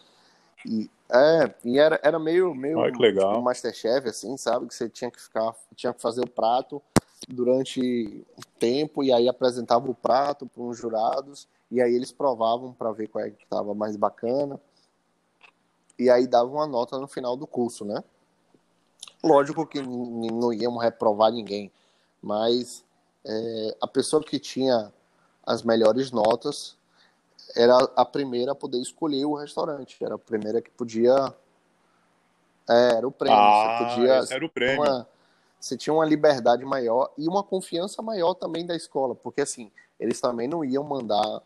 E, é, e era, era meio, meio Ai, que legal. um Masterchef, assim, sabe? Que você tinha que ficar, tinha que fazer o prato durante tempo, e aí apresentava o prato para os jurados, e aí eles provavam para ver qual é que estava mais bacana. E aí dava uma nota no final do curso, né? Lógico que não íamos reprovar ninguém, mas é, a pessoa que tinha as melhores notas era a primeira a poder escolher o restaurante, era a primeira que podia. É, era o prêmio. Ah, você podia, era o prêmio. Uma, você tinha uma liberdade maior e uma confiança maior também da escola, porque assim, eles também não iam mandar.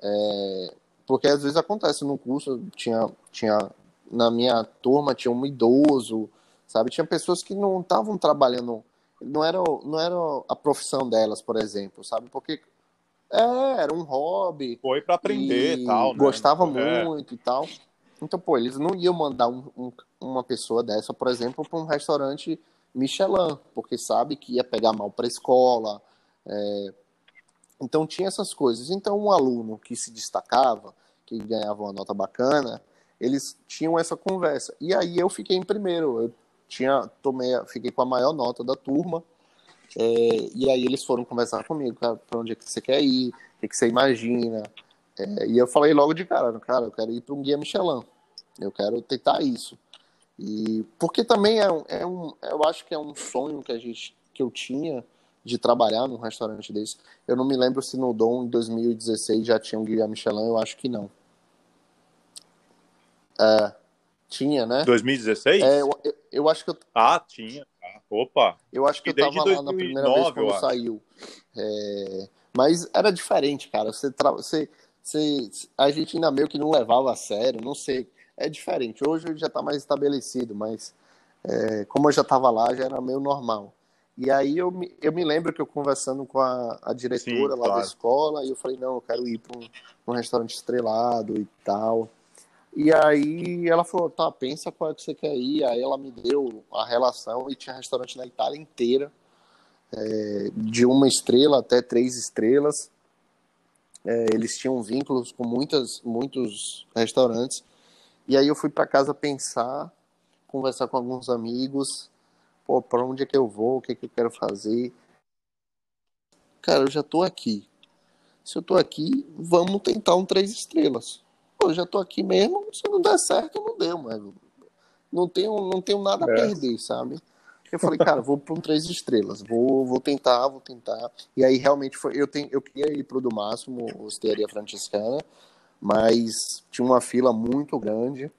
É, porque às vezes acontece no curso, tinha, tinha na minha turma tinha um idoso, sabe? Tinha pessoas que não estavam trabalhando não era, não era a profissão delas, por exemplo, sabe? Porque é, era um hobby. Foi para aprender e tal, né? Gostava é. muito e tal. Então, pô, eles não iam mandar um, um, uma pessoa dessa, por exemplo, para um restaurante Michelin, porque sabe que ia pegar mal para a escola. É... Então, tinha essas coisas. Então, um aluno que se destacava, que ganhava uma nota bacana, eles tinham essa conversa. E aí eu fiquei em primeiro. Eu tinha tomei, fiquei com a maior nota da turma. É, e aí eles foram conversar comigo, para onde é que você quer ir, o que, que você imagina. É, e eu falei logo de cara, cara, eu quero ir para um guia Michelin. Eu quero tentar isso. E porque também é um, é um, eu acho que é um sonho que a gente que eu tinha de trabalhar num restaurante desse. Eu não me lembro se no Dom em 2016 já tinha um guia Michelin, eu acho que não. É, tinha, né? 2016? É, eu, eu, eu, acho que eu... Ah, tinha. Opa! Eu acho que eu tava 2009, lá na primeira vez quando saiu. É... Mas era diferente, cara. Você, tra... você, você, A gente ainda meio que não levava a sério, não sei. É diferente. Hoje já tá mais estabelecido, mas é... como eu já tava lá, já era meio normal. E aí eu me, eu me lembro que eu conversando com a, a diretora Sim, lá claro. da escola, e eu falei, não, eu quero ir para um, um restaurante estrelado e tal. E aí ela falou, tá, pensa qual é que você quer ir. Aí ela me deu a relação e tinha restaurante na Itália inteira, é, de uma estrela até três estrelas. É, eles tinham vínculos com muitas, muitos restaurantes. E aí eu fui para casa pensar, conversar com alguns amigos, pô, para onde é que eu vou, o que é que eu quero fazer. Cara, eu já tô aqui. Se eu tô aqui, vamos tentar um três estrelas pô, já tô aqui mesmo, se não der certo, não deu, mano. Não tenho, não tenho nada a é. perder, sabe? Eu falei, cara, vou para um três estrelas, vou, vou tentar, vou tentar. E aí realmente foi, eu tenho, eu queria ir pro do máximo, Osteria Franciscana, mas tinha uma fila muito grande.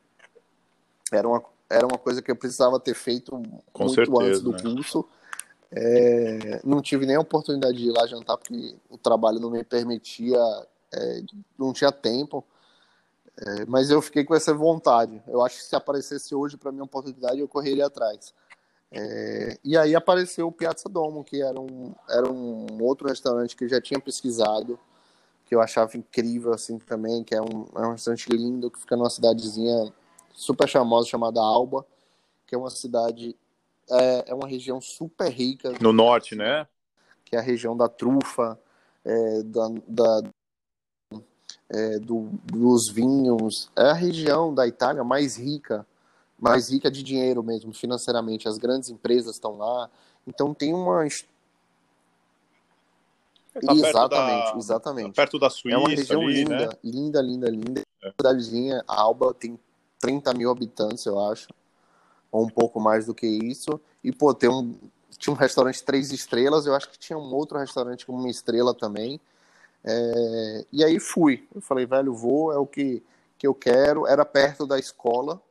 Era uma, era uma coisa que eu precisava ter feito Com muito certeza, antes do né? curso. É, não tive nem a oportunidade de ir lá jantar porque o trabalho não me permitia, é, não tinha tempo. É, mas eu fiquei com essa vontade. Eu acho que se aparecesse hoje para mim uma oportunidade, eu correria atrás. É, e aí apareceu o Piazza Domo, que era um, era um outro restaurante que eu já tinha pesquisado, que eu achava incrível assim também, que é um, é um restaurante lindo, que fica numa cidadezinha super famosa chamada Alba, que é uma cidade, é, é uma região super rica. No norte, né? Que é a região da trufa, é, da, da é, do, dos vinhos. É a região da Itália mais rica, mais rica de dinheiro mesmo, financeiramente. As grandes empresas estão lá. Então tem uma. Tá exatamente, da, exatamente. Tá perto da Suíça. É uma região ali, linda, né? linda, linda, linda. É. Cidadezinha, Alba tem 30 mil habitantes, eu acho. Ou um pouco mais do que isso. E, pô, tem um, tinha um restaurante três estrelas, eu acho que tinha um outro restaurante com uma estrela também. É, e aí fui. Eu falei, velho, vou, é o que, que eu quero. Era perto da escola,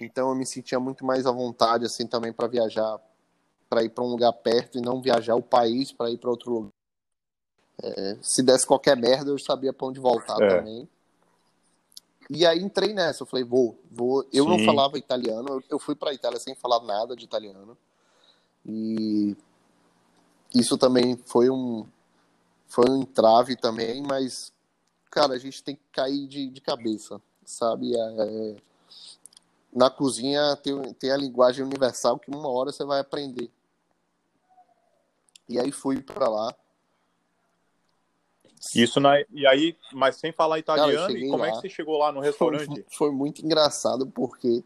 então eu me sentia muito mais à vontade, assim, também para viajar, para ir para um lugar perto e não viajar o país para ir para outro lugar. É, se desse qualquer merda, eu sabia para onde voltar é. também. E aí entrei nessa, eu falei, vou, vou. Eu Sim. não falava italiano, eu fui para Itália sem falar nada de italiano. E isso também foi um, foi um entrave também, mas, cara, a gente tem que cair de, de cabeça. sabe? É, na cozinha tem, tem a linguagem universal que uma hora você vai aprender. E aí fui para lá. Isso na, e aí, mas sem falar italiano, cara, e como lá, é que você chegou lá no restaurante? Foi, foi muito engraçado porque,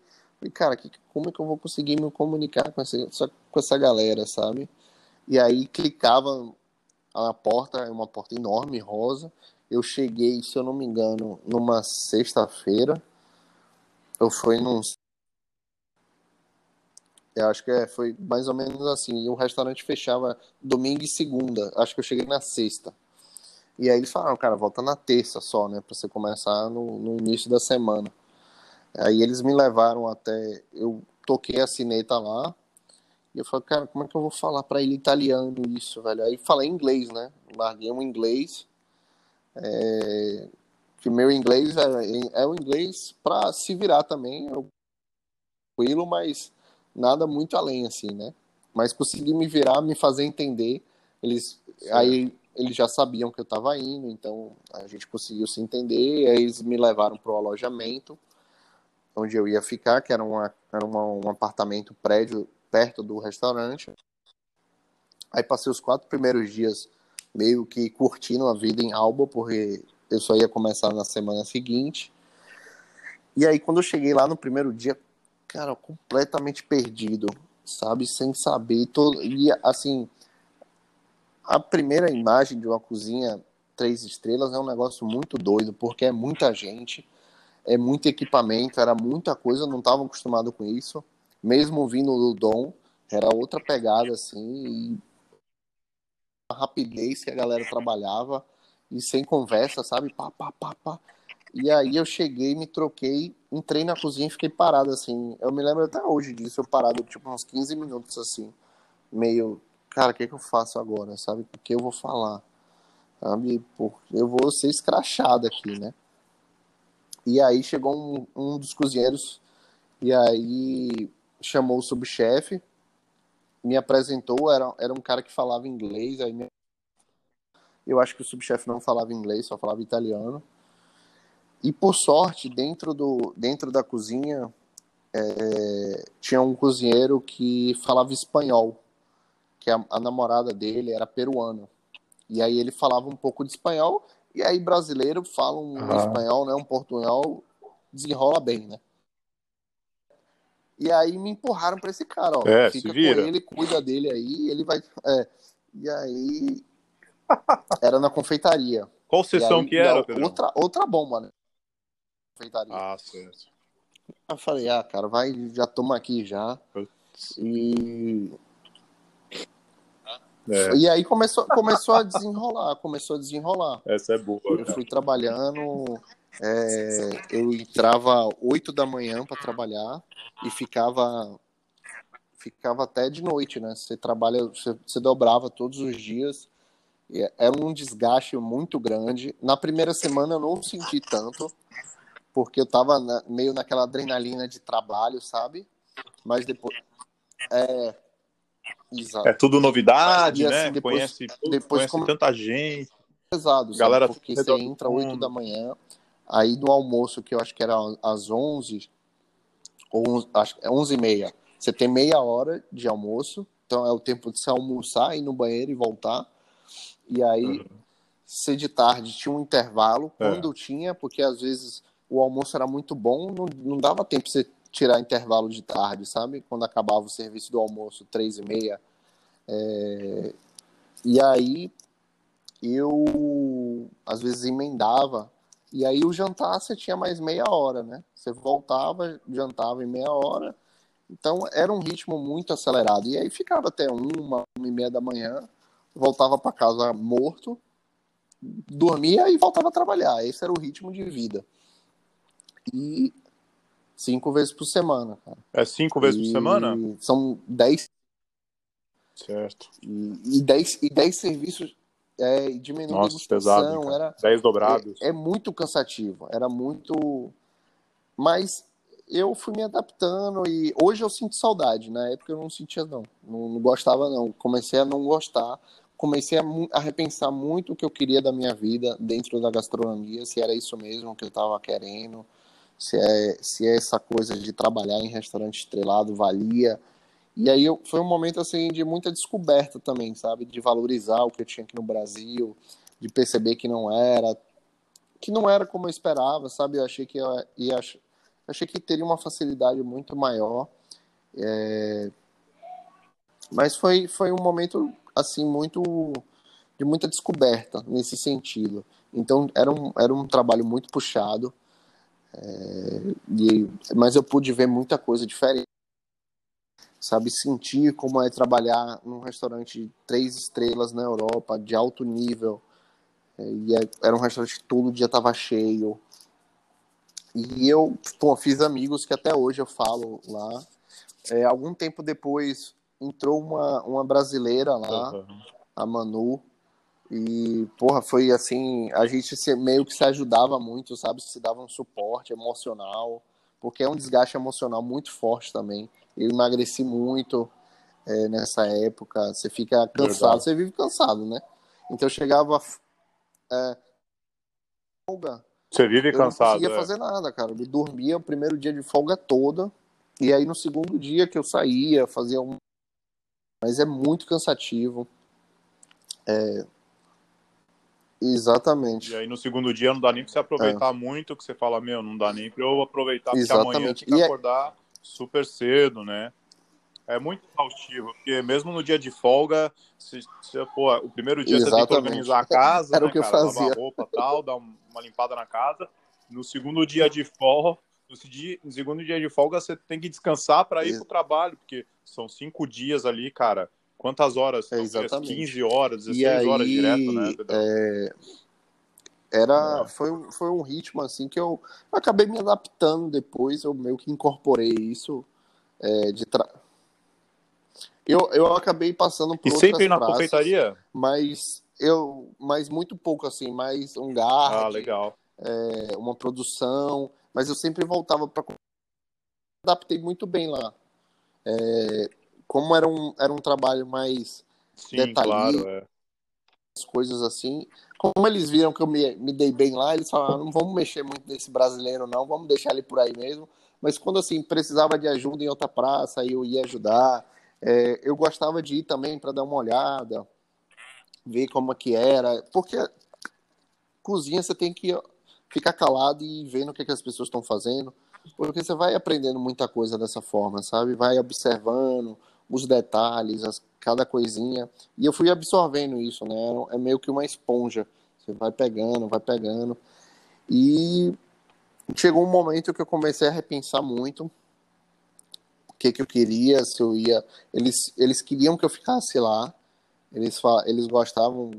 cara, que, como é que eu vou conseguir me comunicar com essa, com essa galera, sabe? E aí clicava na porta, é uma porta enorme, rosa. Eu cheguei, se eu não me engano, numa sexta-feira. Eu fui num. Eu acho que é, foi mais ou menos assim. E o restaurante fechava domingo e segunda. Acho que eu cheguei na sexta. E aí eles falaram, cara, volta na terça só, né? Pra você começar no, no início da semana. Aí eles me levaram até. Eu toquei a sineta lá. E eu falei, cara, como é que eu vou falar para ele italiano isso, velho? Aí falei inglês, né? Larguei um inglês. É... Que meu inglês é, é o inglês para se virar também. Eu... Tranquilo, mas nada muito além, assim, né? Mas consegui me virar, me fazer entender. Eles. Aí eles já sabiam que eu estava indo, então a gente conseguiu se entender. Aí eles me levaram para o alojamento onde eu ia ficar, que era, uma, era uma, um apartamento prédio perto do restaurante. Aí passei os quatro primeiros dias meio que curtindo a vida em Alba, porque eu só ia começar na semana seguinte. E aí, quando eu cheguei lá no primeiro dia, cara, completamente perdido, sabe? Sem saber. Todo... E, assim, a primeira imagem de uma cozinha três estrelas é um negócio muito doido, porque é muita gente, é muito equipamento, era muita coisa, eu não estava acostumado com isso mesmo vindo do Dom, era outra pegada, assim, a rapidez que a galera trabalhava, e sem conversa, sabe? Pá, pá, pá, pá. E aí eu cheguei, me troquei, entrei na cozinha e fiquei parado, assim. Eu me lembro até hoje disso, eu parado, tipo, uns 15 minutos, assim, meio, cara, o que, que eu faço agora, sabe? O que eu vou falar? Sabe? Eu vou ser escrachado aqui, né? E aí chegou um, um dos cozinheiros, e aí chamou o subchefe, me apresentou, era, era um cara que falava inglês, aí me... eu acho que o subchefe não falava inglês, só falava italiano. E por sorte, dentro, do, dentro da cozinha, é, tinha um cozinheiro que falava espanhol, que a, a namorada dele era peruana. E aí ele falava um pouco de espanhol, e aí brasileiro fala um uhum. espanhol, né, um portunhol, desenrola bem, né? E aí me empurraram para esse cara, ó. É, Fica com ele, cuida dele aí, ele vai. É. E aí. Era na confeitaria. Qual sessão aí, que era, Pedro? Outra, outra bomba, né? Confeitaria. Ah, certo. Eu falei, ah, cara, vai, já toma aqui já. E. É. E aí começou, começou a desenrolar, começou a desenrolar. Essa é boa. Eu cara. fui trabalhando, é, eu entrava 8 da manhã para trabalhar e ficava ficava até de noite, né? Você trabalha, você, você dobrava todos os dias. Era é um desgaste muito grande. Na primeira semana eu não senti tanto, porque eu tava na, meio naquela adrenalina de trabalho, sabe? Mas depois. É. Exato. É tudo novidade, né? assim, Depois, conhece, depois conhece como... tanta gente. Pesado, sabe? Galera porque você entra 8 da manhã, Aí no almoço, que eu acho que era às 11, ou acho, 11 é e meia, você tem meia hora de almoço, então é o tempo de você almoçar, ir no banheiro e voltar. E aí, uhum. se de tarde tinha um intervalo, é. quando tinha, porque às vezes o almoço era muito bom, não, não dava tempo você tirar intervalo de tarde, sabe? Quando acabava o serviço do almoço, três e meia. É... E aí, eu às vezes emendava e aí o jantar você tinha mais meia hora, né? Você voltava, jantava em meia hora. Então era um ritmo muito acelerado. E aí ficava até uma, uma e meia da manhã, voltava para casa morto, dormia e voltava a trabalhar. Esse era o ritmo de vida. E cinco vezes por semana, cara. É cinco vezes e por semana? São dez. Certo. E, e, dez, e dez serviços é, diminuindo Nossa, a pesado, era 10 dobrados. É, é, muito cansativo, era muito. Mas eu fui me adaptando e hoje eu sinto saudade. Na época eu não sentia, não. Não, não gostava, não. Comecei a não gostar. Comecei a, a, repensar muito o que eu queria da minha vida dentro da gastronomia, se era isso mesmo que eu estava querendo, se é, se é essa coisa de trabalhar em restaurante estrelado valia. E aí eu, foi um momento assim de muita descoberta também, sabe? De valorizar o que eu tinha aqui no Brasil, de perceber que não era que não era como eu esperava, sabe? Eu achei que eu ia, achei que teria uma facilidade muito maior. É... Mas foi, foi um momento assim muito de muita descoberta nesse sentido. Então era um, era um trabalho muito puxado, é, e, mas eu pude ver muita coisa diferente. Sabe, sentir como é trabalhar num restaurante de três estrelas na Europa, de alto nível. É, e é, era um restaurante que todo dia estava cheio. E eu pô, fiz amigos que até hoje eu falo lá. É, algum tempo depois entrou uma, uma brasileira lá, uhum. a Manu, e, porra, foi assim, a gente se, meio que se ajudava muito, sabe? Se dava um suporte emocional, porque é um desgaste emocional muito forte também. Eu emagreci muito é, nessa época, você fica cansado, Verdade. você vive cansado, né? Então eu chegava. É, folga. Você vive cansado. Eu não conseguia é. fazer nada, cara. Eu dormia o primeiro dia de folga toda, e aí no segundo dia que eu saía, fazia um. Mas é muito cansativo. É, Exatamente. E aí no segundo dia não dá nem pra você aproveitar é. muito, que você fala, meu, não dá nem pra eu aproveitar, Exatamente. porque amanhã tem que é acordar é... super cedo, né? É muito exaustivo, porque mesmo no dia de folga, se, se, pô, o primeiro dia Exatamente. você tem que organizar a casa, Era né, o que cara, eu fazia. lavar roupa tal, dar uma limpada na casa. No segundo dia de folga, no segundo dia de folga, você tem que descansar para ir para o trabalho, porque são cinco dias ali, cara Quantas horas? É, exatamente. 15 horas, 16 aí, horas direto, né? É... Era, é. foi, foi um ritmo assim que eu acabei me adaptando depois, eu meio que incorporei isso é, de tra... eu, eu acabei passando por E sempre na praças, confeitaria? Mas eu, mas muito pouco assim, mais um guard, ah, legal. É, uma produção, mas eu sempre voltava para adaptei muito bem lá. É, como era um, era um trabalho mais Sim, detalhista, claro, é. coisas assim, como eles viram que eu me, me dei bem lá, eles falaram, não vamos mexer muito nesse brasileiro não, vamos deixar ele por aí mesmo. Mas quando assim precisava de ajuda em outra praça, eu ia ajudar. É, eu gostava de ir também para dar uma olhada, ver como é que era, porque cozinha você tem que ficar calado e vendo o que, que as pessoas estão fazendo, porque você vai aprendendo muita coisa dessa forma, sabe? Vai observando, os detalhes, as, cada coisinha. E eu fui absorvendo isso, né? É meio que uma esponja. Você vai pegando, vai pegando. E chegou um momento que eu comecei a repensar muito o que, que eu queria, se eu ia. Eles, eles queriam que eu ficasse lá. Eles, eles gostavam.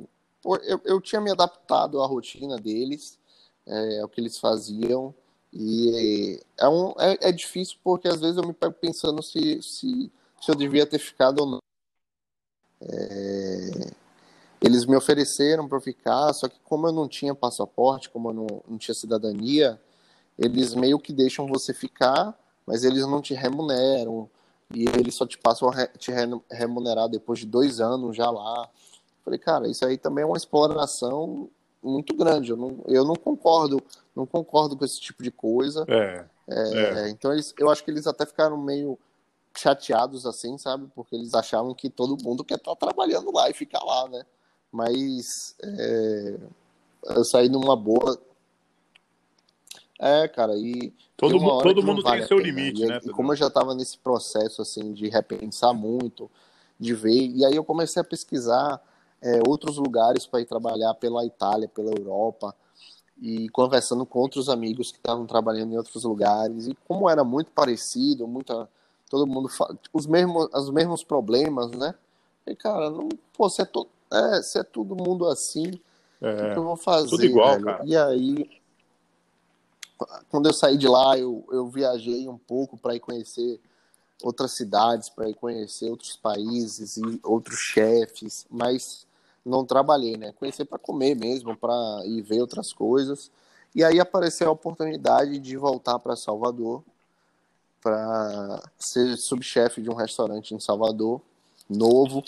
Eu, eu tinha me adaptado à rotina deles, é, ao que eles faziam. E é, um, é, é difícil porque às vezes eu me pego pensando se, se se eu devia ter ficado ou não. É... Eles me ofereceram para ficar, só que como eu não tinha passaporte, como eu não, não tinha cidadania, eles meio que deixam você ficar, mas eles não te remuneram. E eles só te passam a te remunerar depois de dois anos já lá. Falei, cara, isso aí também é uma exploração muito grande. Eu não, eu não concordo, não concordo com esse tipo de coisa. É, é, é. Então eles, eu acho que eles até ficaram meio chateados assim, sabe? Porque eles achavam que todo mundo quer estar tá trabalhando lá e ficar lá, né? Mas é, eu saí numa boa. É, cara, e. Todo, mu todo mundo vale tem seu limite, e, né? E como eu já estava nesse processo, assim, de repensar muito, de ver, e aí eu comecei a pesquisar é, outros lugares para ir trabalhar pela Itália, pela Europa, e conversando com outros amigos que estavam trabalhando em outros lugares, e como era muito parecido, muita todo mundo fala, os mesmos, os mesmos problemas, né? E, cara, não, pô, se é, to, é, se é todo mundo assim, é, o que, eu vou fazer? Tudo igual, velho? cara. E aí, quando eu saí de lá, eu, eu viajei um pouco para ir conhecer outras cidades, para ir conhecer outros países e outros chefes, mas não trabalhei, né? Conheci para comer mesmo, para ir ver outras coisas. E aí apareceu a oportunidade de voltar para Salvador para ser subchefe de um restaurante em Salvador, novo,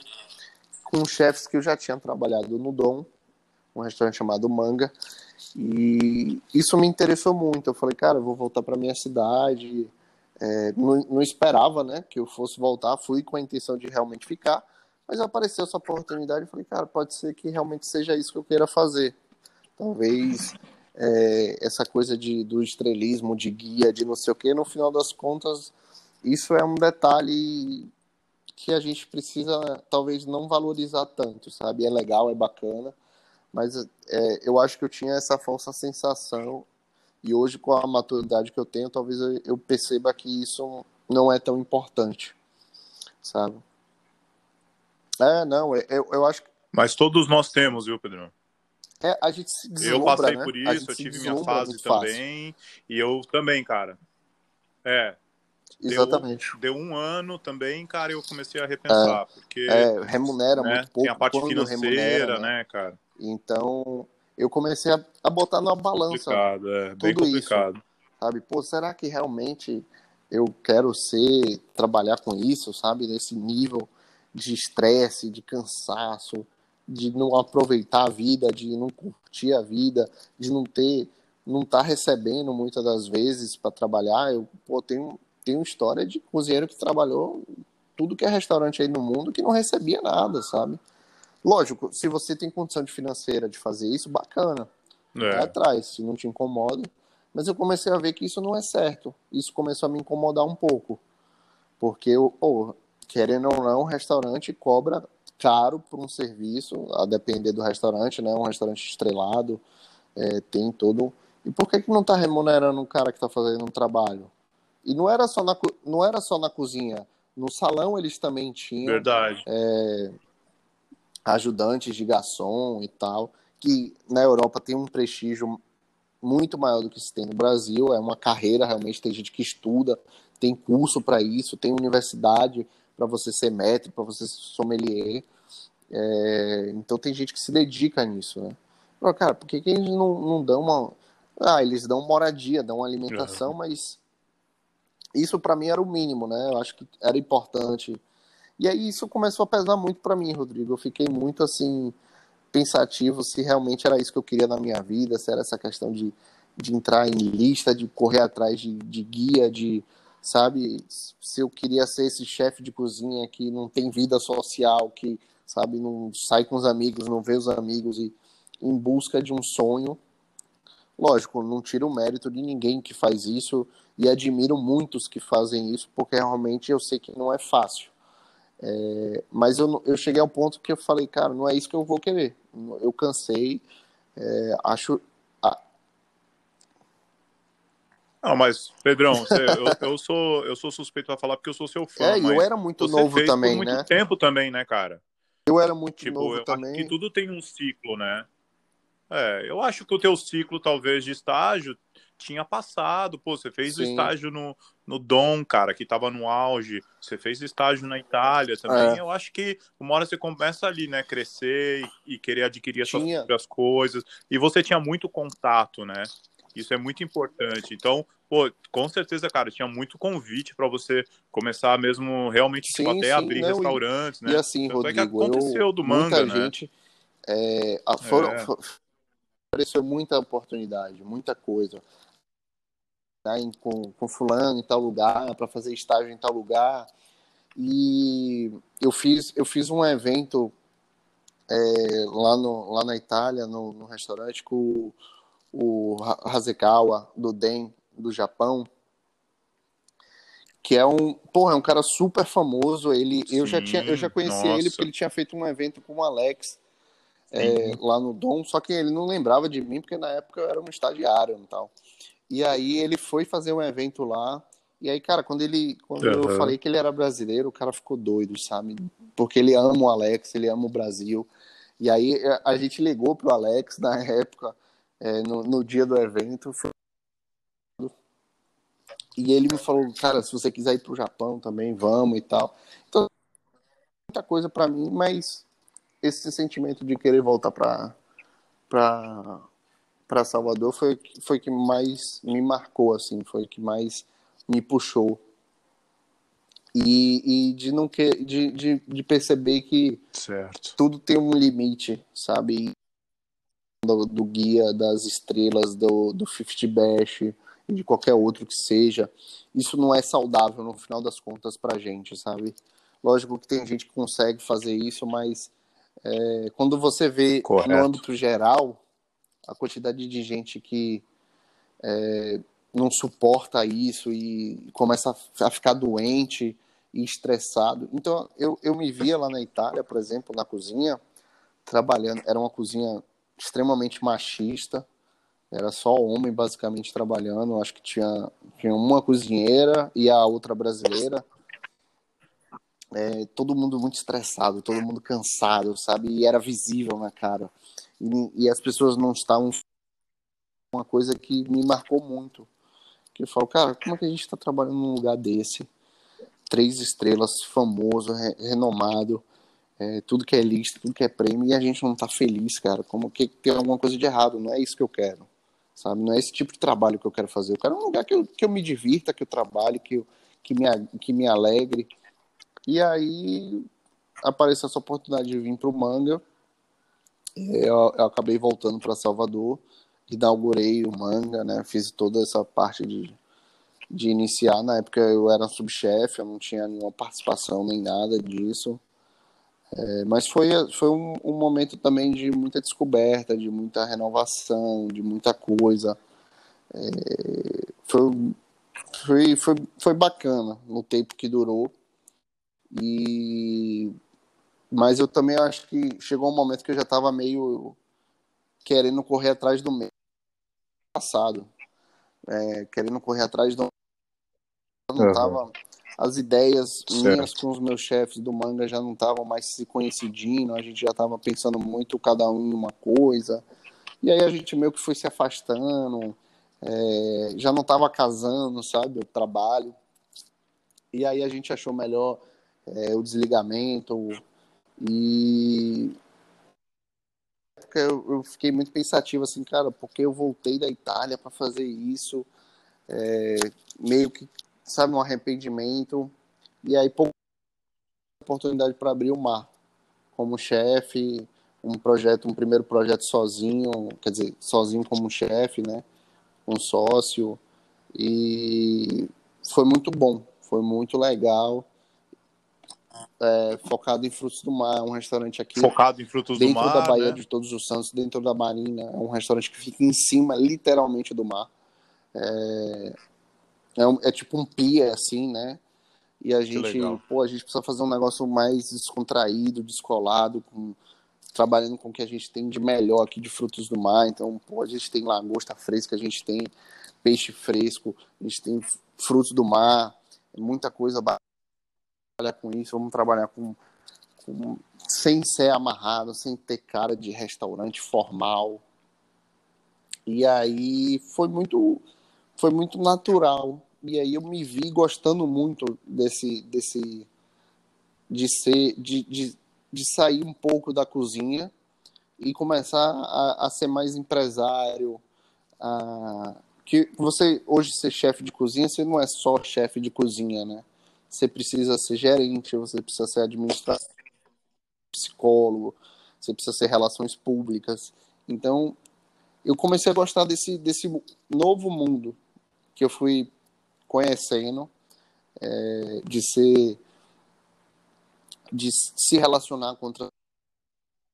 com chefes que eu já tinha trabalhado no Dom, um restaurante chamado Manga. E isso me interessou muito. Eu falei, cara, eu vou voltar para minha cidade. É, não, não, esperava, né, que eu fosse voltar. Fui com a intenção de realmente ficar, mas apareceu essa oportunidade. Eu falei, cara, pode ser que realmente seja isso que eu queira fazer. Talvez é, essa coisa de, do estrelismo, de guia, de não sei o que, no final das contas, isso é um detalhe que a gente precisa talvez não valorizar tanto, sabe? É legal, é bacana, mas é, eu acho que eu tinha essa falsa sensação e hoje com a maturidade que eu tenho, talvez eu, eu perceba que isso não é tão importante, sabe? É, não, eu, eu acho que... Mas todos nós temos, viu, Pedro? É, a gente se Eu passei né? por isso, eu tive minha fase também, fácil. e eu também, cara. É, Exatamente. Deu, deu, um ano também, cara, eu comecei a repensar, é, porque... É, remunera né, muito pouco. Tem a parte financeira, né? né, cara? Então, eu comecei a, a botar na balança complicado, é, bem complicado. Isso, sabe? Pô, será que realmente eu quero ser, trabalhar com isso, sabe? Nesse nível de estresse, de cansaço, de não aproveitar a vida, de não curtir a vida, de não ter, não estar tá recebendo muitas das vezes para trabalhar. Eu pô, tenho, tenho história de cozinheiro que trabalhou tudo que é restaurante aí no mundo que não recebia nada, sabe? Lógico, se você tem condição de financeira de fazer isso, bacana. É. Vai atrás, se não te incomoda. Mas eu comecei a ver que isso não é certo. Isso começou a me incomodar um pouco. Porque, oh, querendo ou não, o restaurante cobra caro por um serviço, a depender do restaurante, né? Um restaurante estrelado, é, tem todo. E por que, que não está remunerando um cara que está fazendo um trabalho? E não era só na, não era só na cozinha. No salão eles também tinham. Verdade. É, ajudantes de garçom e tal, que na Europa tem um prestígio muito maior do que se tem no Brasil. É uma carreira realmente, tem gente que estuda, tem curso para isso, tem universidade para você ser maître, para você ser sommelier. É, então tem gente que se dedica nisso, né? Cara, por que, que eles não, não dão uma. Ah, eles dão moradia, dão alimentação, mas isso para mim era o mínimo, né? Eu acho que era importante. E aí isso começou a pesar muito para mim, Rodrigo. Eu fiquei muito assim pensativo se realmente era isso que eu queria na minha vida, se era essa questão de, de entrar em lista, de correr atrás de, de guia, de sabe, se eu queria ser esse chefe de cozinha que não tem vida social, que, sabe, não sai com os amigos, não vê os amigos e em busca de um sonho. Lógico, não tiro o mérito de ninguém que faz isso e admiro muitos que fazem isso, porque realmente eu sei que não é fácil. É, mas eu, eu cheguei ao ponto que eu falei, cara, não é isso que eu vou querer. Eu cansei, é, acho, Não, mas, Pedrão, você, eu, eu, sou, eu sou suspeito a falar porque eu sou seu fã. É, eu era muito novo também, né? muito tempo também, né, cara? Eu era muito tipo, novo eu também. Acho que tudo tem um ciclo, né? É, eu acho que o teu ciclo, talvez, de estágio tinha passado. Pô, você fez Sim. o estágio no, no Dom, cara, que tava no auge. Você fez estágio na Itália também. É. Eu acho que uma hora você começa ali, né? Crescer e, e querer adquirir as suas próprias coisas. E você tinha muito contato, né? Isso é muito importante. Então, pô, com certeza, cara, tinha muito convite para você começar mesmo realmente tipo, sim, tipo, até sim, abrir não, restaurantes, e, né? E assim, Tanto Rodrigo, é que aconteceu eu, do manga, muita né? gente é, a, foram, é. apareceu muita oportunidade, muita coisa. Né, com, com fulano em tal lugar, para fazer estágio em tal lugar. E eu fiz, eu fiz um evento é, lá, no, lá na Itália, no, no restaurante, com o Hasegawa, do Den, do Japão, que é um, porra, é um cara super famoso. Ele, Sim, eu já tinha, eu já conheci ele porque ele tinha feito um evento com o Alex é, lá no Dom, só que ele não lembrava de mim porque na época eu era um estagiário e tal. E aí ele foi fazer um evento lá. E aí, cara, quando ele, quando uhum. eu falei que ele era brasileiro, o cara ficou doido, sabe? Porque ele ama o Alex, ele ama o Brasil. E aí a gente ligou pro Alex na época é, no, no, dia do evento. Foi... E ele me falou, cara, se você quiser ir pro Japão também, vamos e tal. Então, muita coisa para mim, mas esse sentimento de querer voltar para para para Salvador foi foi que mais me marcou assim, foi que mais me puxou. E, e de não que de, de, de perceber que certo. tudo tem um limite, sabe? Do, do guia das estrelas do, do 50 Bash e de qualquer outro que seja, isso não é saudável no final das contas pra gente, sabe? Lógico que tem gente que consegue fazer isso, mas é, quando você vê Correto. no âmbito geral a quantidade de gente que é, não suporta isso e começa a ficar doente e estressado. Então, eu, eu me via lá na Itália, por exemplo, na cozinha, trabalhando. Era uma cozinha extremamente machista, era só homem basicamente trabalhando. Acho que tinha, tinha uma cozinheira e a outra brasileira. É, todo mundo muito estressado, todo mundo cansado, sabe? E era visível na cara. E, e as pessoas não estavam. Uma coisa que me marcou muito. Que eu falo, cara, como é que a gente está trabalhando num lugar desse? Três estrelas, famoso, re renomado, é, tudo que é lista, tudo que é prêmio, e a gente não tá feliz, cara. Como que tem alguma coisa de errado, não é isso que eu quero, sabe? Não é esse tipo de trabalho que eu quero fazer. Eu quero um lugar que eu, que eu me divirta, que eu trabalhe, que, eu, que, me, que me alegre. E aí apareceu essa oportunidade de vir pro Manga. Eu, eu acabei voltando para Salvador, inaugurei o Manga, né? Fiz toda essa parte de, de iniciar. Na época eu era subchefe, eu não tinha nenhuma participação nem nada disso. É, mas foi, foi um, um, momento também de muita descoberta, de muita renovação, de muita coisa. É, foi, foi, foi, foi bacana no tempo que durou. E mas eu também acho que chegou um momento que eu já estava meio querendo correr atrás do meio passado, é, querendo correr atrás do eu não estava uhum as ideias certo. minhas com os meus chefes do manga já não estavam mais se coincidindo, a gente já estava pensando muito cada um em uma coisa. E aí a gente meio que foi se afastando, é, já não estava casando, sabe, o trabalho. E aí a gente achou melhor é, o desligamento e eu, eu, fiquei muito pensativo assim, cara, porque eu voltei da Itália para fazer isso, é, meio que sabe, um arrependimento. E aí, pouco oportunidade para abrir o mar como chefe, um projeto, um primeiro projeto sozinho, quer dizer, sozinho como chefe, né? Um sócio. E foi muito bom, foi muito legal. É, focado em frutos do mar, um restaurante aqui. Focado em frutos do mar. Dentro da Baía né? de Todos os Santos, dentro da Marina. É um restaurante que fica em cima, literalmente, do mar. É, é, um, é tipo um pia, assim, né? E a gente, pô, a gente precisa fazer um negócio mais descontraído, descolado, com, trabalhando com o que a gente tem de melhor aqui de frutos do mar. Então, pô, a gente tem lagosta fresca, a gente tem peixe fresco, a gente tem frutos do mar, muita coisa trabalhar com isso, vamos trabalhar com, com sem ser amarrado, sem ter cara de restaurante formal. E aí foi muito foi muito natural. E aí eu me vi gostando muito desse, desse de ser, de, de, de sair um pouco da cozinha e começar a, a ser mais empresário. A, que você hoje ser chefe de cozinha, você não é só chefe de cozinha, né? Você precisa ser gerente, você precisa ser administrador, psicólogo, você precisa ser relações públicas. Então, eu comecei a gostar desse, desse novo mundo que eu fui conhecendo, é, de ser, de se relacionar com outra,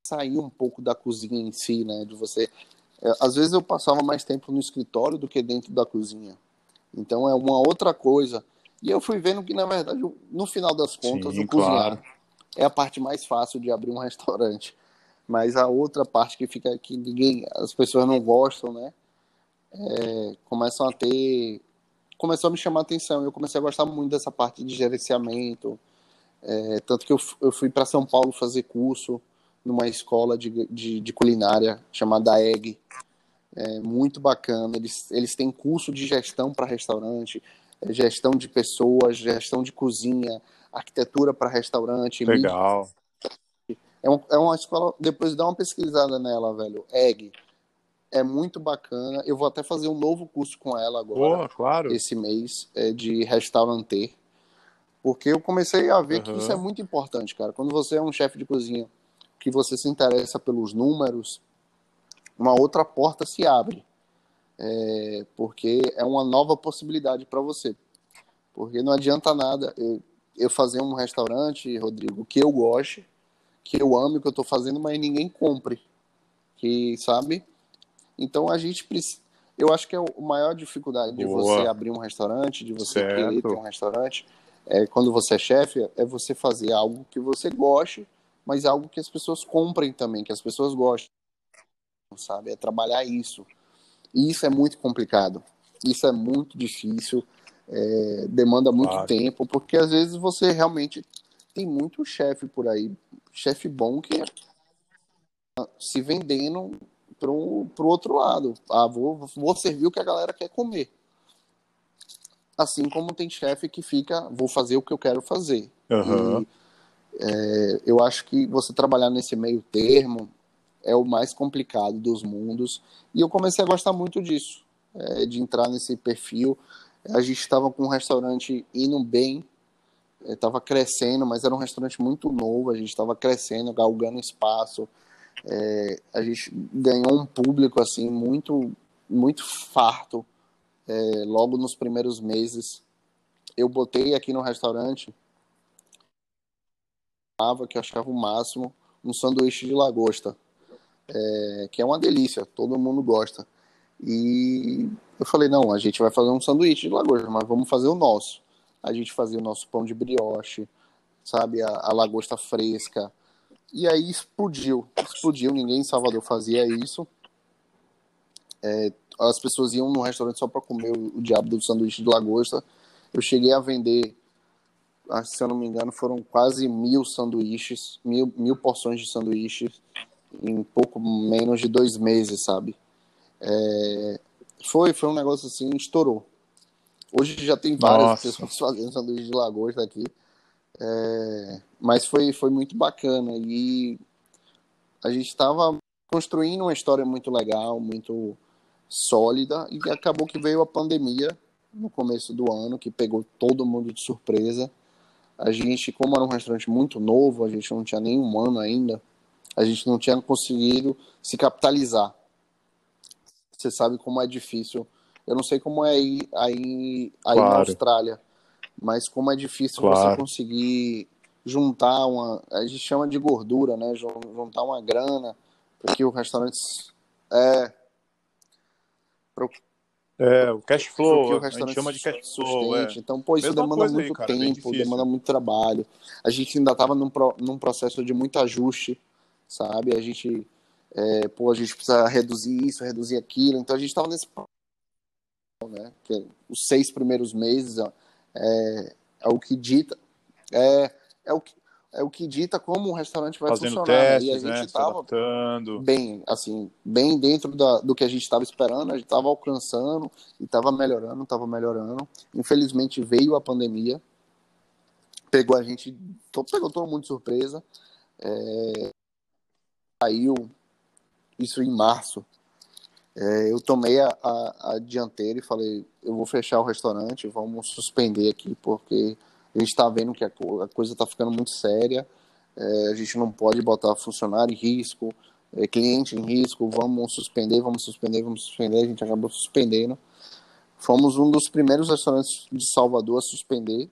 sair um pouco da cozinha em si, né? De você, é, às vezes eu passava mais tempo no escritório do que dentro da cozinha. Então é uma outra coisa. E eu fui vendo que na verdade, no final das contas, Sim, o cozinhar claro. é a parte mais fácil de abrir um restaurante. Mas a outra parte que fica que ninguém, as pessoas não gostam, né? É, começam a ter. Começou a me chamar a atenção. Eu comecei a gostar muito dessa parte de gerenciamento. É, tanto que eu, eu fui para São Paulo fazer curso numa escola de, de, de culinária chamada EG. É, muito bacana. Eles, eles têm curso de gestão para restaurante, é, gestão de pessoas, gestão de cozinha, arquitetura para restaurante. Legal. É, um, é uma escola. Depois dá uma pesquisada nela, velho. EG é muito bacana. Eu vou até fazer um novo curso com ela agora, claro. esse mês, é de restaurante. Porque eu comecei a ver uhum. que isso é muito importante, cara. Quando você é um chefe de cozinha, que você se interessa pelos números, uma outra porta se abre. É, porque é uma nova possibilidade para você. Porque não adianta nada eu, eu fazer um restaurante, Rodrigo, que eu goste, que eu ame o que eu estou fazendo, mas ninguém compre. Que, sabe? Então a gente precisa. Eu acho que é a maior dificuldade de Boa. você abrir um restaurante, de você certo. querer ter um restaurante, é, quando você é chefe, é você fazer algo que você goste, mas algo que as pessoas comprem também, que as pessoas gostem, sabe? É trabalhar isso. E isso é muito complicado. Isso é muito difícil, é, demanda muito claro. tempo, porque às vezes você realmente tem muito chefe por aí, chefe bom que se vendendo pro, pro outro lado. Ah, vou, vou servir o que a galera quer comer. Assim como tem chefe que fica, vou fazer o que eu quero fazer. Uhum. E, é, eu acho que você trabalhar nesse meio termo é o mais complicado dos mundos. E eu comecei a gostar muito disso, é, de entrar nesse perfil. A gente estava com um restaurante indo bem, estava é, crescendo, mas era um restaurante muito novo, a gente estava crescendo, galgando espaço. É, a gente ganhou um público assim muito muito farto é, logo nos primeiros meses. Eu botei aqui no restaurante, que eu achava o máximo, um sanduíche de lagosta, é, que é uma delícia, todo mundo gosta. E eu falei, não, a gente vai fazer um sanduíche de lagosta, mas vamos fazer o nosso. A gente fazia o nosso pão de brioche, sabe, a, a lagosta fresca. E aí explodiu, explodiu, ninguém em Salvador fazia isso. É, as pessoas iam no restaurante só para comer o, o, diabo do sanduíche de lagosta. Eu cheguei a vender, se eu não me engano, foram quase mil sanduíches, mil, mil porções de sanduíches em pouco menos de dois meses, sabe? É, foi, foi um negócio assim, estourou. Hoje já tem várias Nossa. pessoas fazendo sanduíche de lagosta aqui. É, mas foi, foi muito bacana. E a gente estava construindo uma história muito legal, muito sólida e acabou que veio a pandemia no começo do ano, que pegou todo mundo de surpresa. A gente, como era um restaurante muito novo, a gente não tinha nem um ano ainda, a gente não tinha conseguido se capitalizar. Você sabe como é difícil. Eu não sei como é aí, aí, aí claro. na Austrália, mas como é difícil claro. você conseguir juntar uma. A gente chama de gordura, né? Juntar uma grana para que o restaurante. É, Pro, é, o cash flow, o a gente chama de cash flow. É. Então, pô, isso Mesma demanda muito aí, cara, tempo, demanda muito trabalho. A gente ainda estava num, pro, num processo de muito ajuste, sabe? A gente, é, pô, a gente precisa reduzir isso, reduzir aquilo. Então, a gente estava nesse né? Que é os seis primeiros meses é, é o que dita, é, é o que é o que dita como um restaurante vai Fazendo funcionar. Né? Testes, e a gente estava né? bem, assim, bem dentro da, do que a gente estava esperando, a gente estava alcançando e estava melhorando, estava melhorando. Infelizmente veio a pandemia, pegou a gente, pegou todo mundo de surpresa. É, saiu isso em março. É, eu tomei a, a, a dianteira e falei, eu vou fechar o restaurante, vamos suspender aqui, porque a gente está vendo que a, coisa está ficando muito séria. É, a gente não pode botar funcionário em risco, é, cliente em risco. Vamos suspender, vamos suspender, vamos suspender. A gente acabou suspendendo. Fomos um dos primeiros restaurantes de Salvador a suspender.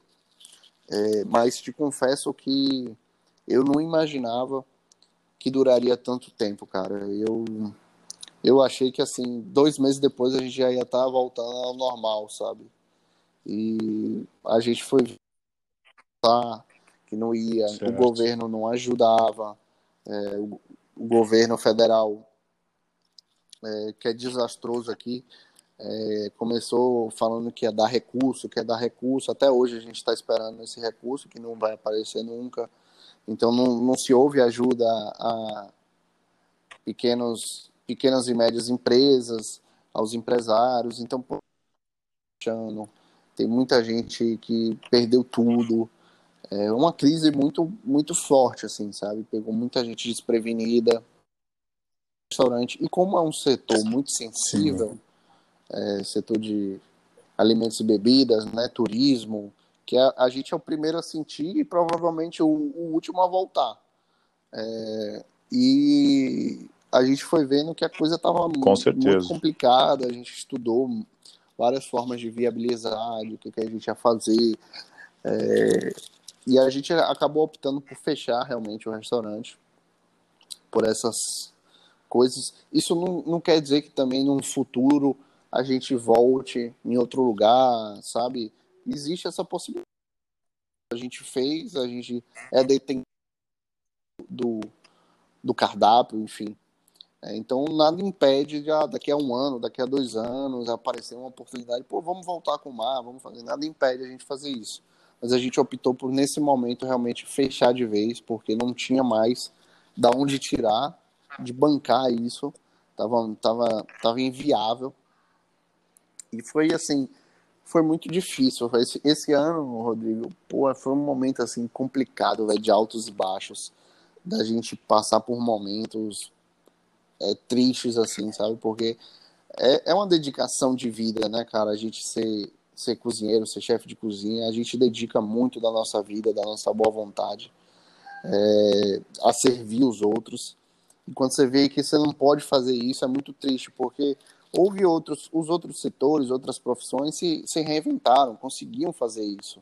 É, mas te confesso que eu não imaginava que duraria tanto tempo, cara. Eu eu achei que assim dois meses depois a gente já ia estar tá voltando ao normal, sabe? E a gente foi que não ia, certo. o governo não ajudava, é, o, o, governo federal, é, que é desastroso aqui, é, começou falando que ia dar recurso, que ia dar recurso, até hoje a gente está esperando esse recurso, que não vai aparecer nunca, então não, não se houve ajuda a pequenos, pequenas e médias empresas, aos empresários, então tem muita gente que perdeu tudo, é uma crise muito muito forte assim sabe? Pegou muita gente desprevenida. Restaurante e como é um setor muito sensível é, setor de alimentos e bebidas né? Turismo que a, a gente é o primeiro a sentir e provavelmente o, o último a voltar. É, e a gente foi vendo que a coisa estava muito, muito, complicada, a gente estudou várias formas de viabilizar, o que, que a gente ia fazer. É, e a gente acabou optando por fechar realmente o restaurante por essas coisas. Isso não, não quer dizer que também no futuro a gente volte em outro lugar, sabe? Existe essa possibilidade. A gente fez, a gente é detentor do, do cardápio, enfim. É, então nada impede de ah, daqui a um ano, daqui a dois anos aparecer uma oportunidade, pô, vamos voltar com o mar, vamos fazer. Nada impede a gente fazer isso mas a gente optou por nesse momento realmente fechar de vez, porque não tinha mais da onde tirar, de bancar isso, tava, tava, tava inviável. E foi assim, foi muito difícil. Esse, esse ano, Rodrigo, pô, foi um momento assim complicado, véio, de altos e baixos, da gente passar por momentos é, tristes assim, sabe? Porque é, é uma dedicação de vida, né, cara? A gente ser ser cozinheiro, ser chefe de cozinha, a gente dedica muito da nossa vida, da nossa boa vontade é, a servir os outros. E quando você vê que você não pode fazer isso, é muito triste, porque houve outros, os outros setores, outras profissões se, se reinventaram, conseguiam fazer isso,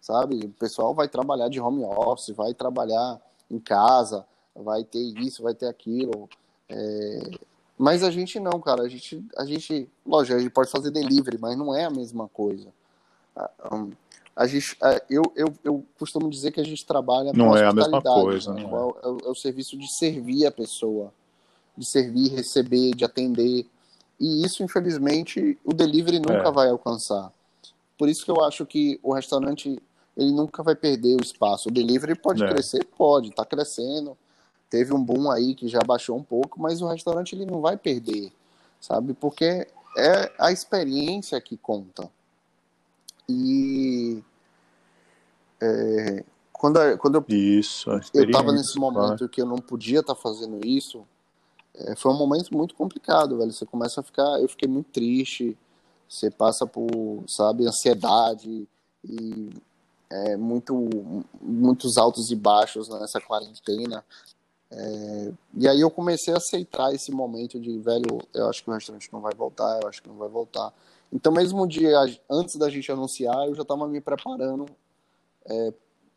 sabe? O pessoal vai trabalhar de home office, vai trabalhar em casa, vai ter isso, vai ter aquilo. É, mas a gente não, cara. A gente, a gente, lógico, a gente pode fazer delivery, mas não é a mesma coisa. A, a gente, eu, eu, eu costumo dizer que a gente trabalha não é a mesma coisa, né? é. É, o, é o serviço de servir a pessoa, de servir, receber, de atender. E isso, infelizmente, o delivery nunca é. vai alcançar. Por isso que eu acho que o restaurante ele nunca vai perder o espaço. O delivery pode é. crescer, pode, está crescendo teve um boom aí que já baixou um pouco, mas o restaurante ele não vai perder, sabe? Porque é a experiência que conta. E é, quando, quando eu, isso, eu estava nesse momento que eu não podia estar tá fazendo isso, é, foi um momento muito complicado, velho. Você começa a ficar, eu fiquei muito triste, você passa por, sabe, ansiedade e é, muito, muitos altos e baixos nessa quarentena. É, e aí eu comecei a aceitar esse momento de, velho, eu acho que o restaurante não vai voltar, eu acho que não vai voltar. Então, mesmo dia antes da gente anunciar, eu já estava me preparando é,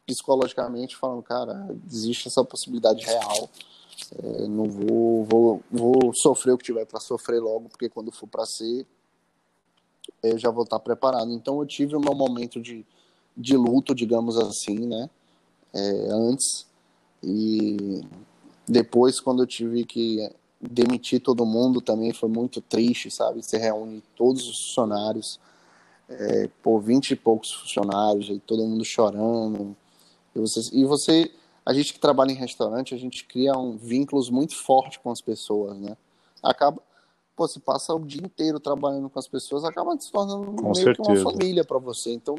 psicologicamente, falando, cara, existe essa possibilidade real. É, não vou, vou, vou sofrer o que tiver para sofrer logo, porque quando for para ser, eu já vou estar preparado. Então, eu tive o meu momento de, de luto, digamos assim, né? É, antes. E depois, quando eu tive que demitir todo mundo, também foi muito triste, sabe? Você reúne todos os funcionários, é, por vinte e poucos funcionários, e todo mundo chorando. E você, e você, a gente que trabalha em restaurante, a gente cria um, vínculos muito fortes com as pessoas, né? Acaba, pô, você passa o dia inteiro trabalhando com as pessoas, acaba se tornando com meio certeza. que uma família para você. Então,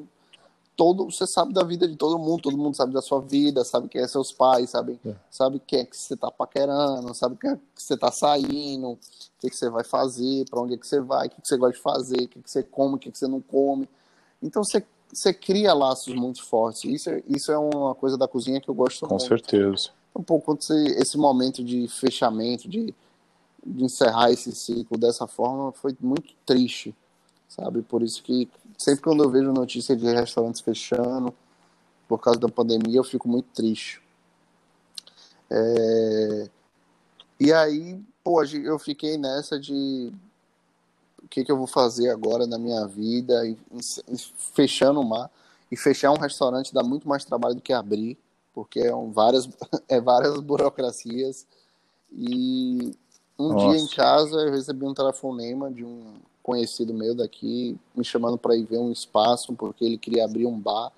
todo você sabe da vida de todo mundo, todo mundo sabe da sua vida, sabe quem é seus pais, sabe, é. sabe quem é que você tá paquerando, sabe quem é que você tá saindo, o que, que você vai fazer, para onde é que você vai, o que, que você gosta de fazer, o que, que você come, o que, que você não come. Então você, você cria laços muito fortes. Isso, é, isso é uma coisa da cozinha que eu gosto Com muito. Com certeza. Um pouco quando você, esse momento de fechamento, de, de encerrar esse ciclo dessa forma, foi muito triste, sabe? Por isso que sempre quando eu vejo notícia de restaurantes fechando por causa da pandemia, eu fico muito triste. É... E aí, pô, eu fiquei nessa de o que, que eu vou fazer agora na minha vida, e, e, fechando o mar. E fechar um restaurante dá muito mais trabalho do que abrir, porque é, um, várias, é várias burocracias. E um Nossa. dia em casa eu recebi um telefonema de um conhecido meu daqui me chamando para ir ver um espaço, porque ele queria abrir um bar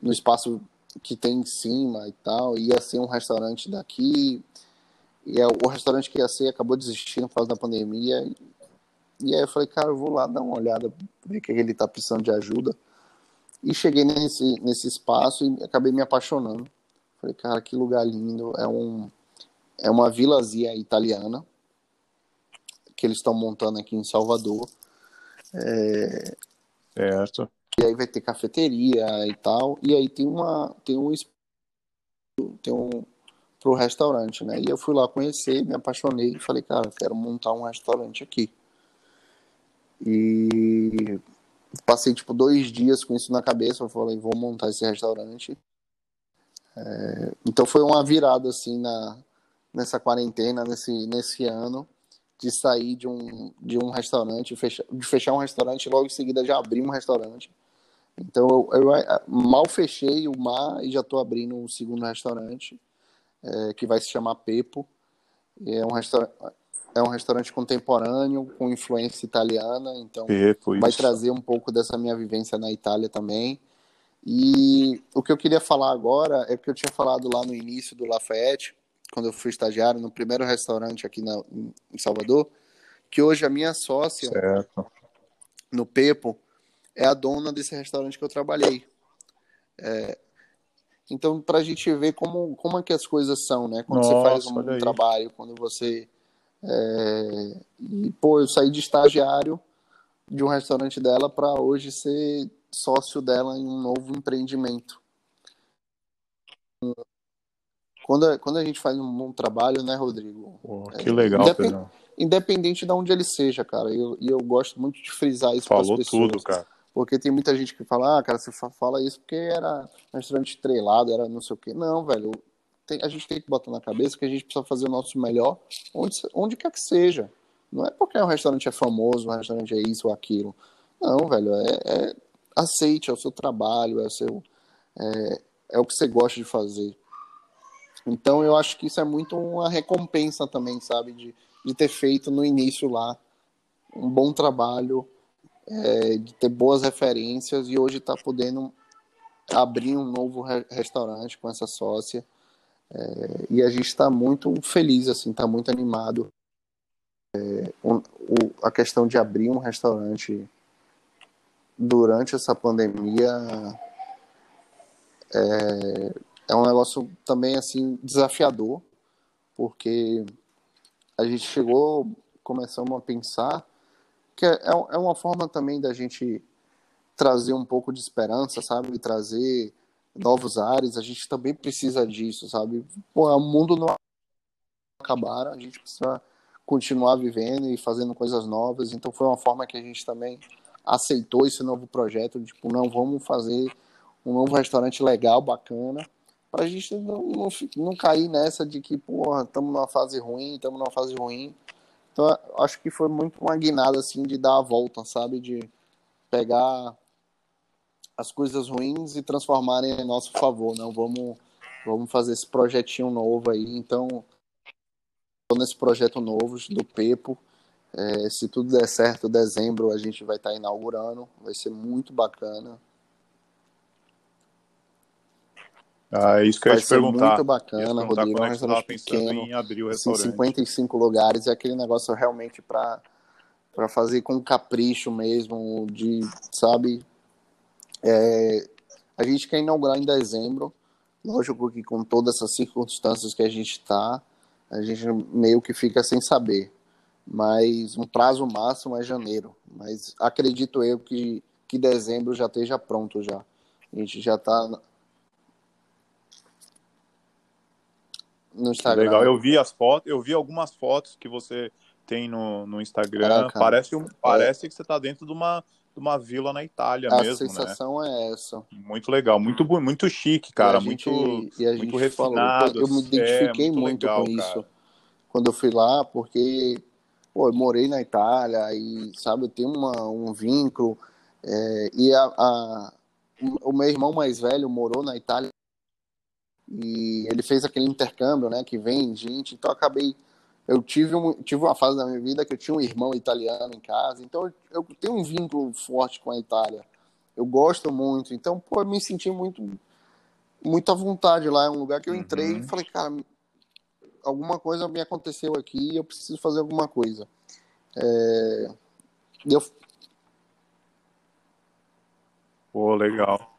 no espaço que tem em cima e tal. Ia ser um restaurante daqui. E é, o restaurante que ia ser acabou desistindo por causa da pandemia. E aí eu falei, cara, eu vou lá dar uma olhada, ver que ele tá precisando de ajuda. E cheguei nesse, nesse espaço e acabei me apaixonando. Falei, cara, que lugar lindo. É, um, é uma vilazinha italiana que eles estão montando aqui em Salvador. É... Certo. E aí vai ter cafeteria e tal. E aí tem uma tem um tem um pro restaurante, né? E eu fui lá conhecer, me apaixonei e falei, cara, quero montar um restaurante aqui. E passei tipo dois dias com isso na cabeça, eu falei, vou montar esse restaurante. É, então foi uma virada assim na nessa quarentena, nesse nesse ano de sair de um de um restaurante, de fechar um restaurante e logo em seguida já abrir um restaurante. Então eu, eu, mal fechei o mar e já estou abrindo um segundo restaurante é, que vai se chamar Pepo. É um, restaurante, é um restaurante contemporâneo com influência italiana, então Pepo, vai trazer um pouco dessa minha vivência na Itália também. E o que eu queria falar agora é o que eu tinha falado lá no início do Lafayette, quando eu fui estagiário no primeiro restaurante aqui na, em Salvador, que hoje a minha sócia certo. no Pepo é a dona desse restaurante que eu trabalhei. É, então, para a gente ver como, como é que as coisas são, né? Quando Nossa, você faz um, um trabalho, quando você. É... E, pô, eu saí de estagiário de um restaurante dela para hoje ser sócio dela em um novo empreendimento. Quando, quando a gente faz um bom trabalho, né, Rodrigo? Pô, que é, legal, independ, Independente de onde ele seja, cara. E eu, eu gosto muito de frisar isso as pessoas. Falou tudo, cara. Porque tem muita gente que fala, ah, cara, você fala isso porque era um restaurante estrelado, era não sei o quê. Não, velho. Tem, a gente tem que botar na cabeça que a gente precisa fazer o nosso melhor onde, onde quer que seja. Não é porque o restaurante é famoso, o restaurante é isso ou aquilo. Não, velho. É, é aceite, é o seu trabalho, é o seu. É, é o que você gosta de fazer. Então eu acho que isso é muito uma recompensa também, sabe? De, de ter feito no início lá um bom trabalho é, de ter boas referências e hoje está podendo abrir um novo re restaurante com essa sócia. É, e a gente está muito feliz, assim, está muito animado. É, o, o, a questão de abrir um restaurante durante essa pandemia é, é um negócio também assim desafiador, porque a gente chegou, começamos a pensar que é, é, é uma forma também da gente trazer um pouco de esperança, sabe? E trazer novos ares. A gente também precisa disso, sabe? Pô, o mundo não acabar, a gente precisa continuar vivendo e fazendo coisas novas. Então foi uma forma que a gente também aceitou esse novo projeto, tipo, não vamos fazer um novo restaurante legal, bacana, para a gente não, não, não cair nessa de que, porra, estamos numa fase ruim, estamos numa fase ruim. Então, acho que foi muito uma guinada, assim, de dar a volta, sabe? De pegar as coisas ruins e transformarem em nosso favor, não? Vamos, vamos fazer esse projetinho novo aí. Então, nesse projeto novo do Pepo, é, se tudo der certo, dezembro a gente vai estar tá inaugurando, vai ser muito bacana. Ah, é isso que eu ia te perguntar. muito bacana, Rodrigo. É um restaurante pequeno, em abrir o assim, 55 lugares. É aquele negócio realmente para para fazer com capricho mesmo, de, sabe? É, a gente quer inaugurar em dezembro. Lógico que com todas essas circunstâncias que a gente está, a gente meio que fica sem saber. Mas um prazo máximo é janeiro. Mas acredito eu que, que dezembro já esteja pronto já. A gente já está no Instagram. Legal, eu vi as fotos, eu vi algumas fotos que você tem no, no Instagram. Caraca, parece um, parece é. que você está dentro de uma, de uma vila na Itália a mesmo, né? A sensação é essa. Muito legal, muito muito chique, cara, gente, muito e a gente muito refinado. Falou, eu me identifiquei é, muito, muito legal, com isso quando eu fui lá, porque pô, eu morei na Itália e sabe, eu tenho uma, um vínculo é, e a, a, o meu irmão mais velho morou na Itália e ele fez aquele intercâmbio, né, que vem gente, então acabei eu tive, um, tive uma fase da minha vida que eu tinha um irmão italiano em casa, então eu, eu tenho um vínculo forte com a Itália. Eu gosto muito, então, pô, eu me senti muito muito à vontade lá, é um lugar que eu entrei uhum. e falei, cara, alguma coisa me aconteceu aqui, eu preciso fazer alguma coisa. É... Eu... Pô, legal.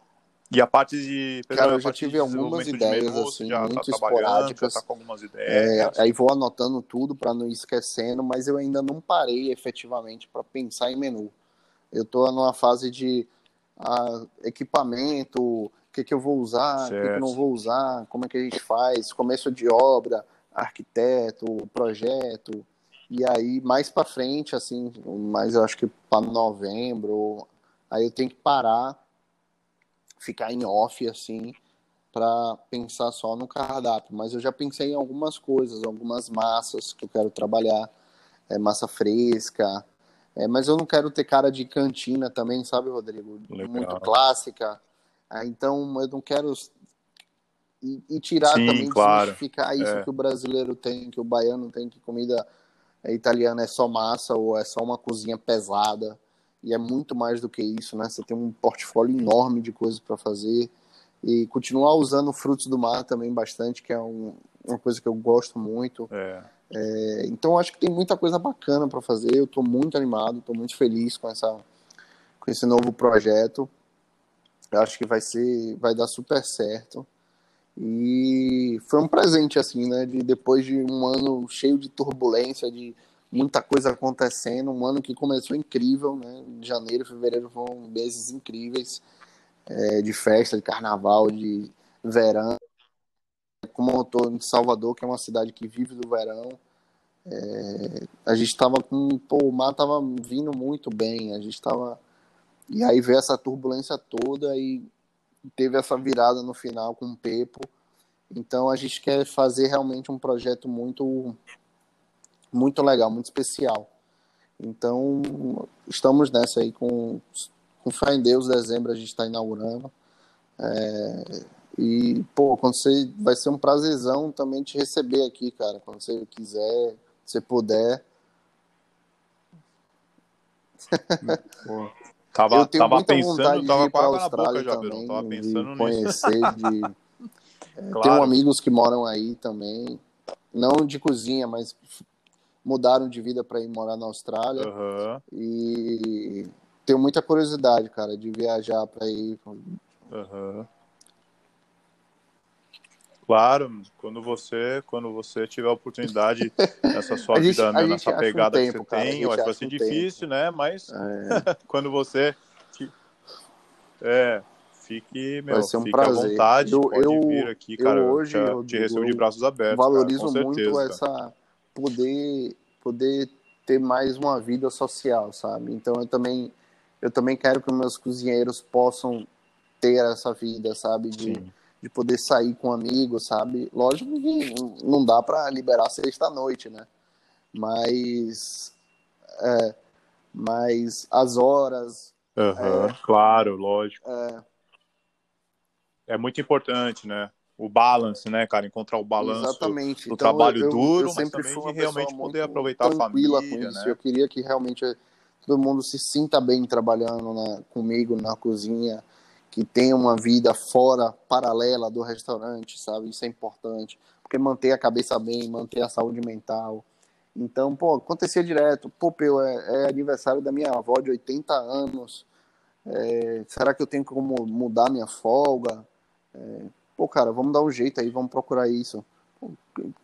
E a parte de. Cara, eu já tive algumas ideias, assim, tá muito tá esporádicas. Já tá ideias. É, aí vou anotando tudo para não ir esquecendo, mas eu ainda não parei efetivamente para pensar em menu. Eu estou numa fase de ah, equipamento, que, que eu vou usar, o que, que não vou usar, como é que a gente faz, começo de obra, arquiteto, projeto, e aí mais para frente, assim, mas eu acho que para novembro, aí eu tenho que parar, ficar em off, assim, para pensar só no cardápio. Mas eu já pensei em algumas coisas, algumas massas que eu quero trabalhar, é, massa fresca, é, mas eu não quero ter cara de cantina também, sabe, Rodrigo? Legal. Muito clássica. Ah, então eu não quero e, e tirar Sim, também, claro. desmistificar isso é. que o brasileiro tem, que o baiano tem, que comida italiana é só massa ou é só uma cozinha pesada. E é muito mais do que isso, né? Você tem um portfólio enorme de coisas para fazer. E continuar usando frutos do mar também bastante, que é um, uma coisa que eu gosto muito. É. É, então acho que tem muita coisa bacana para fazer. Eu estou muito animado, estou muito feliz com essa com esse novo projeto. Eu acho que vai ser, vai dar super certo. E foi um presente, assim, né? De depois de um ano cheio de turbulência, de muita coisa acontecendo, um ano que começou incrível, né? Janeiro, fevereiro foram meses incríveis é, de festa, de carnaval, de verão. Como eu estou em Salvador, que é uma cidade que vive do verão, é, a gente estava com. Pô, o mar estava vindo muito bem, a gente estava. E aí veio essa turbulência toda e teve essa virada no final com o Pepo. Então a gente quer fazer realmente um projeto muito muito legal, muito especial. Então estamos nessa aí com, com fé em Deus, dezembro a gente está inaugurando. É, e, pô, quando você vai ser um prazerzão também te receber aqui, cara. Quando você quiser, se puder. Pô. Tava, eu tenho tava muita pensando, vontade tava de ir a Austrália boca, também, tava pensando de conhecer, de... é, claro. Tenho amigos que moram aí também, não de cozinha, mas mudaram de vida para ir morar na Austrália. Uhum. E tenho muita curiosidade, cara, de viajar para ir. Uhum. Claro, quando você, quando você tiver a oportunidade nessa sua gente, vida, né, nessa pegada um tempo, que você cara, tem, eu acho que vai ser um difícil, tempo. né? Mas é. quando você é, fique, meu, vai ser um fique prazer. à vontade, eu, pode eu, vir aqui, cara. Eu hoje eu, te, recebo de braços abertos. Valorizo cara, muito certeza, essa poder poder ter mais uma vida social, sabe? Então eu também eu também quero que meus cozinheiros possam ter essa vida, sabe? De Sim de poder sair com amigos, sabe? Lógico que não dá para liberar sexta-noite, né? Mas, é, mas as horas. Uhum, é, claro, lógico. É, é muito importante, né? O balance, né, cara? Encontrar o balanço Exatamente. do então, trabalho eu, duro, eu mas também de realmente poder aproveitar a família, com isso. Né? Eu queria que realmente todo mundo se sinta bem trabalhando na, comigo na cozinha, que tenha uma vida fora, paralela do restaurante, sabe? Isso é importante, porque manter a cabeça bem, manter a saúde mental. Então, pô, acontecia direto. Pô, Peu, é, é aniversário da minha avó de 80 anos. É, será que eu tenho como mudar minha folga? É, pô, cara, vamos dar um jeito aí, vamos procurar isso. Pô,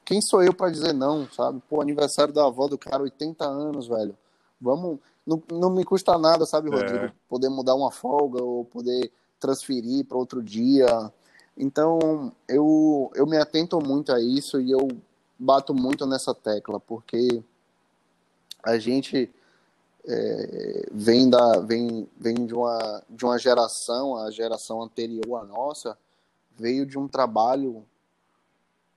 quem sou eu para dizer não, sabe? Pô, aniversário da avó do cara, 80 anos, velho. Vamos. Não, não me custa nada, sabe, Rodrigo? É. Poder mudar uma folga ou poder transferir para outro dia. Então, eu, eu me atento muito a isso e eu bato muito nessa tecla, porque a gente é, vem, da, vem, vem de, uma, de uma geração, a geração anterior à nossa, veio de um trabalho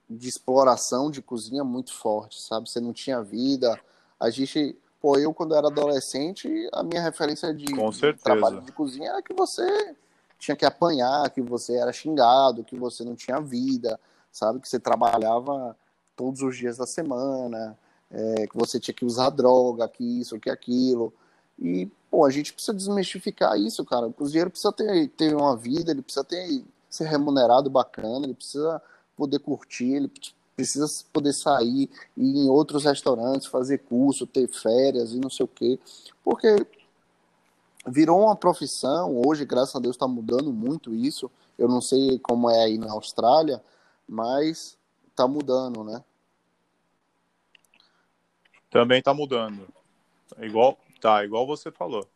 de exploração de cozinha muito forte, sabe? Você não tinha vida. A gente, pô, eu quando era adolescente, a minha referência de, de trabalho de cozinha era que você tinha que apanhar, que você era xingado, que você não tinha vida, sabe? Que você trabalhava todos os dias da semana, é, que você tinha que usar droga, que isso, que aquilo. E, pô, a gente precisa desmistificar isso, cara. O cozinheiro precisa ter, ter uma vida, ele precisa ter, ser remunerado bacana, ele precisa poder curtir, ele precisa poder sair, ir em outros restaurantes, fazer curso, ter férias e não sei o quê. Porque virou uma profissão. Hoje, graças a Deus, está mudando muito isso. Eu não sei como é aí na Austrália, mas está mudando, né? Também está mudando. Igual, tá, igual você falou.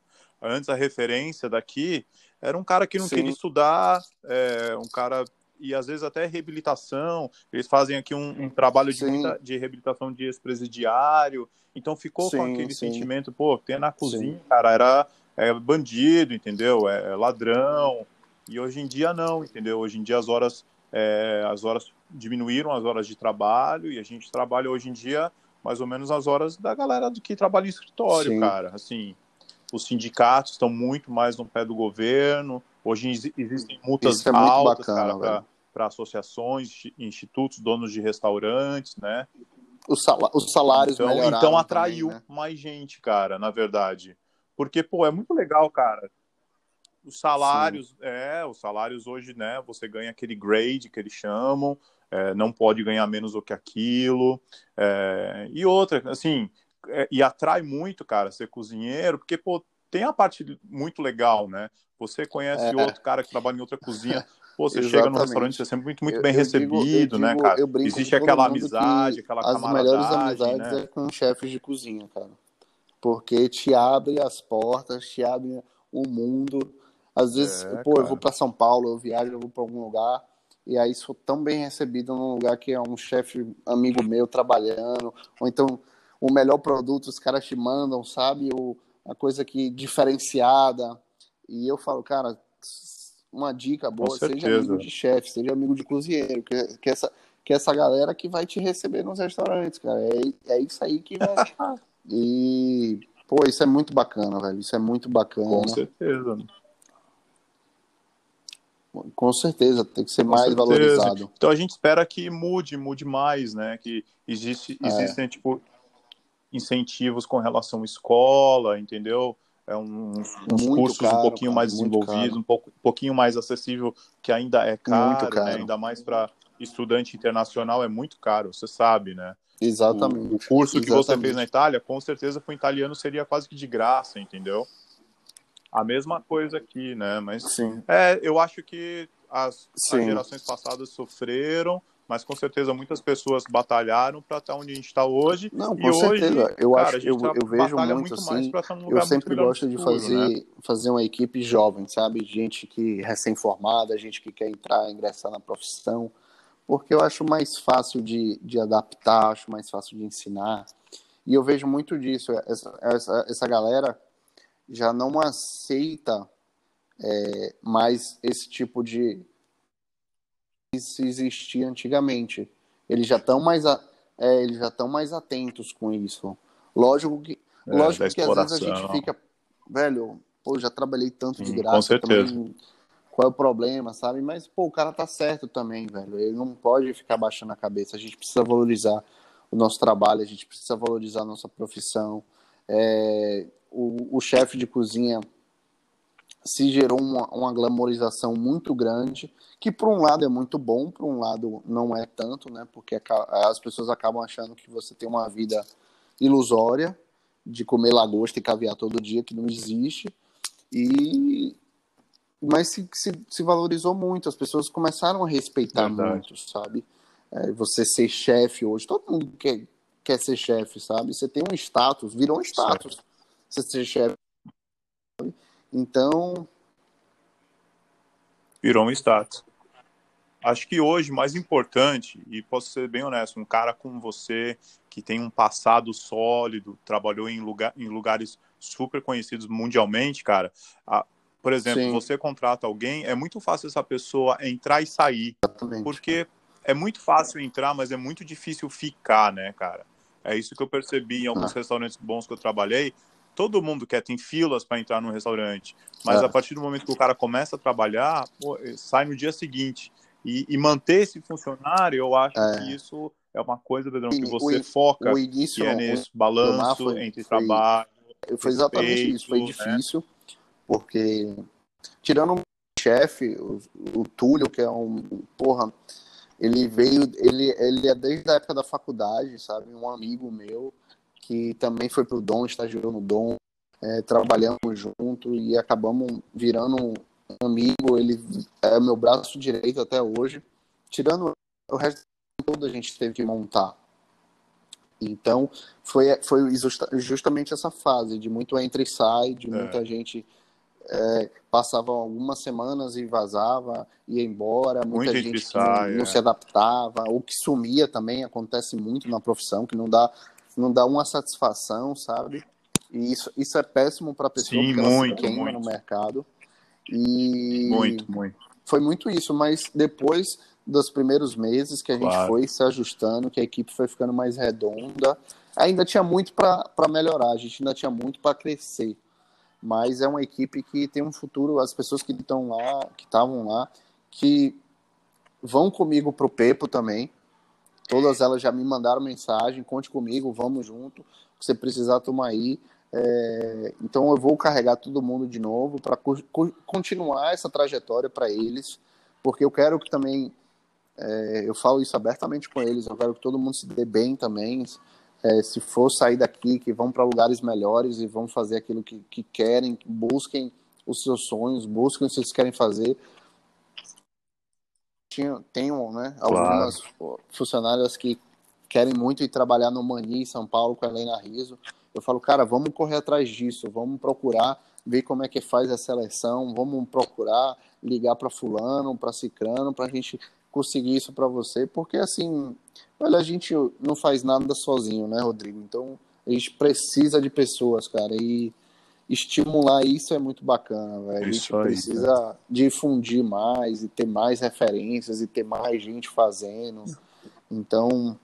antes a referência daqui, era um cara que não Sim. queria estudar, é, um cara e às vezes até reabilitação. Eles fazem aqui um, um trabalho de, muita, de, reabilitação de ex-presidiário. Então ficou sim, com aquele sim. sentimento, pô, tem na cozinha, sim. cara, era é, bandido, entendeu? É, é, ladrão. E hoje em dia não, entendeu? Hoje em dia as horas, é, as horas diminuíram as horas de trabalho e a gente trabalha hoje em dia mais ou menos as horas da galera do que trabalha em escritório, cara. Assim, os sindicatos estão muito mais no pé do governo. Hoje existem multas é altas, para associações, institutos, donos de restaurantes, né? Os, os salários então, então atraiu também, né? mais gente, cara, na verdade. Porque, pô, é muito legal, cara. Os salários, Sim. é, os salários hoje, né? Você ganha aquele grade que eles chamam, é, não pode ganhar menos do que aquilo. É, e outra, assim, é, e atrai muito, cara, ser cozinheiro, porque, pô, tem a parte muito legal, né? Você conhece é. outro cara que trabalha em outra cozinha, pô, você chega no restaurante, você é sempre muito, muito bem eu recebido, digo, né, cara? Existe aquela amizade, aquela as camaradagem, As melhores amizades né? é com chefes de cozinha, cara. Porque te abre as portas, te abre o mundo. Às vezes, é, pô, cara. eu vou para São Paulo, eu viajo, eu vou para algum lugar, e aí sou tão bem recebido num lugar que é um chefe amigo meu trabalhando, ou então o melhor produto os caras te mandam, sabe? O, a coisa que diferenciada. E eu falo, cara, uma dica boa, seja amigo de chefe, seja amigo de cozinheiro, que, que, essa, que essa galera que vai te receber nos restaurantes, cara. É, é isso aí que vai. e, pô, isso é muito bacana, velho. Isso é muito bacana. Com certeza. Com certeza, tem que ser Com mais certeza. valorizado. Então a gente espera que mude, mude mais, né? Que existe, é. existem, tipo, incentivos com relação à escola, entendeu? É um, uns cursos caro, um pouquinho cara, mais desenvolvidos, um, pouco, um pouquinho mais acessível, que ainda é caro, caro. Né? ainda mais para estudante internacional é muito caro, você sabe, né? Exatamente. O, o curso Exatamente. que você fez na Itália, com certeza para o italiano seria quase que de graça, entendeu? A mesma coisa aqui, né? Mas Sim. é, eu acho que as, as gerações passadas sofreram, mas com certeza muitas pessoas batalharam para estar onde a gente está hoje. Não, com e certeza. Hoje, eu cara, acho, eu, eu vejo muito, muito assim. eu sempre gosto de fazer, né? fazer uma equipe jovem, sabe? Gente que recém-formada, gente que quer entrar, ingressar na profissão, porque eu acho mais fácil de, de adaptar, acho mais fácil de ensinar. E eu vejo muito disso. Essa, essa, essa galera já não aceita é, mais esse tipo de existia antigamente. Eles já estão mais, a, é, eles já estão mais atentos com isso. Lógico que, é, lógico que às vezes a gente fica, velho, pô, já trabalhei tanto de graça. Com certeza. Também, qual é o problema, sabe? Mas, pô, o cara tá certo também, velho. Ele não pode ficar baixando a cabeça. A gente precisa valorizar o nosso trabalho, a gente precisa valorizar a nossa profissão. É, o, o chefe de cozinha se gerou uma, uma glamorização muito grande, que por um lado é muito bom, por um lado não é tanto, né? Porque as pessoas acabam achando que você tem uma vida ilusória de comer lagosta e caviar todo dia, que não existe. E mas se, se, se valorizou muito, as pessoas começaram a respeitar Verdade. muito, sabe? É, você ser chefe hoje, todo mundo quer, quer ser chefe, sabe? Você tem um status, virou um status. Certo. Você ser chefe então. Virou um status. Acho que hoje, mais importante, e posso ser bem honesto, um cara como você, que tem um passado sólido, trabalhou em, lugar, em lugares super conhecidos mundialmente, cara. A, por exemplo, Sim. você contrata alguém, é muito fácil essa pessoa entrar e sair. Exatamente. Porque é muito fácil entrar, mas é muito difícil ficar, né, cara? É isso que eu percebi em alguns ah. restaurantes bons que eu trabalhei todo mundo quer, tem filas para entrar no restaurante, mas é. a partir do momento que o cara começa a trabalhar, pô, sai no dia seguinte. E, e, manter esse funcionário, eu acho é. que isso é uma coisa, Pedrão, que você o, foca, o início, que é nesse o, balanço foi, entre foi, trabalho. Foi exatamente respeito, isso, foi né? difícil, porque tirando o chefe, o, o Túlio, que é um, porra, ele veio, ele, ele é desde a época da faculdade, sabe, um amigo meu, que também foi pro Dom, estagiou no Dom, é, trabalhamos junto e acabamos virando um amigo. Ele é meu braço direito até hoje. Tirando o resto todo a gente teve que montar. Então, foi, foi justamente essa fase de muito entra e sai, de é. muita gente é, passava algumas semanas e vazava, ia embora, muita gente sai, não, não é. se adaptava, ou que sumia também, acontece muito na profissão, que não dá, não dá uma satisfação, sabe? E isso, isso é péssimo para a pessoa, Sim, porque muito, queima muito. no mercado. E muito, muito. Foi muito isso, mas depois dos primeiros meses que a gente claro. foi se ajustando, que a equipe foi ficando mais redonda, ainda tinha muito para melhorar, a gente ainda tinha muito para crescer. Mas é uma equipe que tem um futuro, as pessoas que estão lá, que estavam lá, que vão comigo pro Pepo também. Todas elas já me mandaram mensagem, conte comigo, vamos junto. Se você precisar, tomar aí. É, então eu vou carregar todo mundo de novo para co continuar essa trajetória para eles, porque eu quero que também é, eu falo isso abertamente com eles. Eu quero que todo mundo se dê bem também. É, se for sair daqui, que vão para lugares melhores e vão fazer aquilo que, que querem, que busquem os seus sonhos, busquem o que vocês querem fazer. Tenho, né, claro. algumas funcionárias que querem muito ir trabalhar no Mani, em São Paulo, com a Helena Riso. Eu falo, cara, vamos correr atrás disso, vamos procurar ver como é que faz a seleção, vamos procurar ligar para fulano, para cicrano, para a gente conseguir isso para você, porque assim, olha, a gente não faz nada sozinho, né, Rodrigo? Então, a gente precisa de pessoas, cara, e estimular isso é muito bacana, velho. A gente aí, precisa né? difundir mais e ter mais referências e ter mais gente fazendo. Então,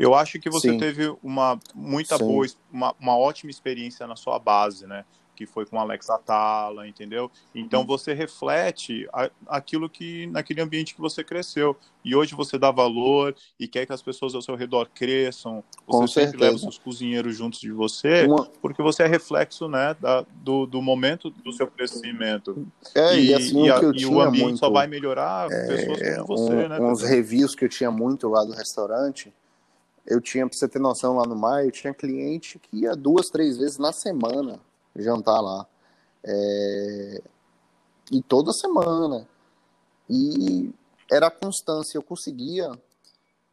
Eu acho que você Sim. teve uma muita Sim. boa, uma, uma ótima experiência na sua base, né? Que foi com Alex Atala, entendeu? Então você reflete aquilo que naquele ambiente que você cresceu e hoje você dá valor e quer que as pessoas ao seu redor cresçam. Você com sempre certeza. leva os seus cozinheiros juntos de você, Uma... porque você é reflexo, né, da, do, do momento do seu crescimento. É, e, e assim, e, a, e o ambiente muito, só vai melhorar é, pessoas como você, um, né? Uns reviews que eu tinha muito lá do restaurante. Eu tinha, pra você ter noção, lá no Maio, eu tinha cliente que ia duas, três vezes na semana jantar lá. É... E toda semana. E era a constância, eu conseguia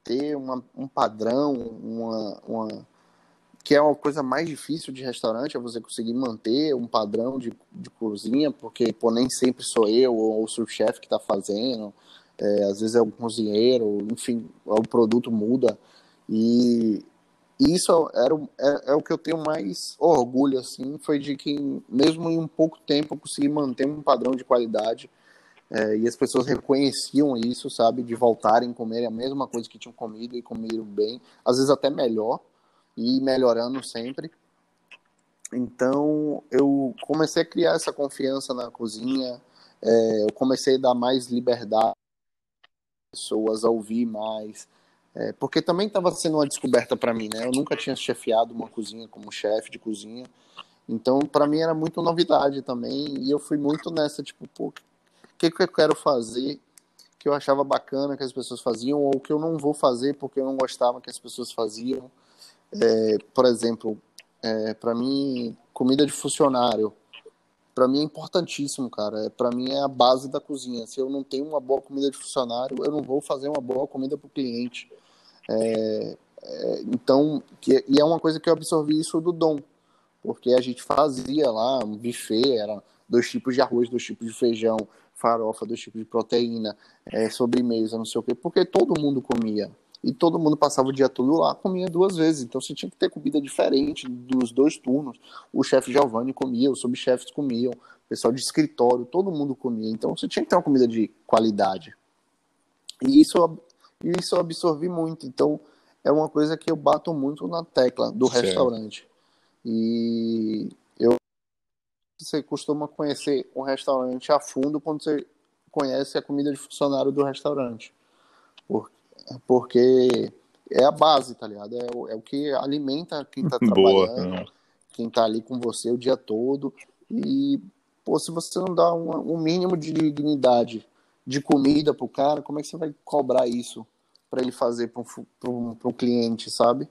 ter uma, um padrão, uma, uma, que é uma coisa mais difícil de restaurante, é você conseguir manter um padrão de, de cozinha, porque pô, nem sempre sou eu ou o chefe que está fazendo, é, às vezes é o cozinheiro, enfim, o produto muda. E e isso era, é, é, o que eu tenho mais orgulho, assim, foi de que mesmo em um pouco tempo eu consegui manter um padrão de qualidade é, e as pessoas reconheciam isso, sabe, de voltarem a comer a mesma coisa que tinham comido e comido bem, às vezes até melhor e melhorando sempre. Então eu comecei a criar essa confiança na cozinha, é, eu comecei a dar mais liberdade pessoas a ouvir mais, é, porque também estava sendo uma descoberta para mim, né? Eu nunca tinha chefiado uma cozinha como chefe de cozinha. Então, para mim era muito novidade também. E eu fui muito nessa, tipo, pô, o que, que eu quero fazer que eu achava bacana que as pessoas faziam, ou que eu não vou fazer porque eu não gostava que as pessoas faziam. É, por exemplo, é, para mim, comida de funcionário. Para mim é importantíssimo, cara. É, para mim é a base da cozinha. Se eu não tenho uma boa comida de funcionário, eu não vou fazer uma boa comida para o cliente. É, é, então, que, e é uma coisa que eu absorvi isso do Dom, porque a gente fazia lá um buffet, era dois tipos de arroz, dois tipos de feijão, farofa, dois tipos de proteína, é, sobremesa, não sei o quê, porque todo mundo comia. E todo mundo passava o dia todo lá, comia duas vezes. Então você tinha que ter comida diferente dos dois turnos. O chefe Giovanni comia, os subchefes comiam, o pessoal de escritório, todo mundo comia. Então você tinha que ter uma comida de qualidade. E isso e isso eu absorvi muito. Então, é uma coisa que eu bato muito na tecla do certo. restaurante. E eu você costuma conhecer um restaurante a fundo quando você conhece a comida de funcionário do restaurante. Porque é a base, tá ligado? É o, é o que alimenta quem tá trabalhando, Boa, quem tá ali com você o dia todo. E, pô, se você não dá um, um mínimo de dignidade de comida pro cara, como é que você vai cobrar isso para ele fazer para um, um, cliente, sabe?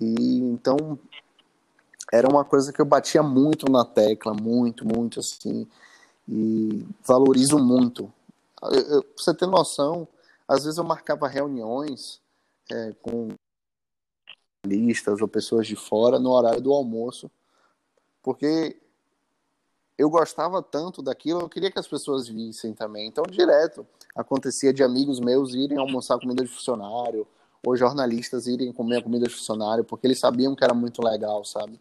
E então era uma coisa que eu batia muito na tecla, muito, muito assim, e valorizo muito. Eu, eu, pra você ter noção, às vezes eu marcava reuniões é, com listas ou pessoas de fora no horário do almoço, porque eu gostava tanto daquilo, eu queria que as pessoas vissem também. Então, direto, acontecia de amigos meus irem almoçar comida de funcionário, ou jornalistas irem comer a comida de funcionário, porque eles sabiam que era muito legal, sabe?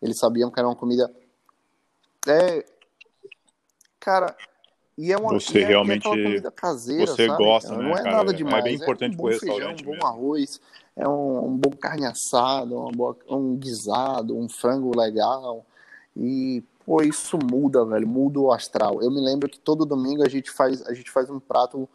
Eles sabiam que era uma comida. É. Cara, e é uma você e é, realmente é comida caseira, você sabe? gosta, não né, é cara? nada demais. É bem importante é um bom feijão, um bom mesmo. arroz, é um, um bom carne assada, boa, um guisado, um frango legal. E, pô, isso muda, velho, muda o astral. Eu me lembro que todo domingo a gente faz, a gente faz um prato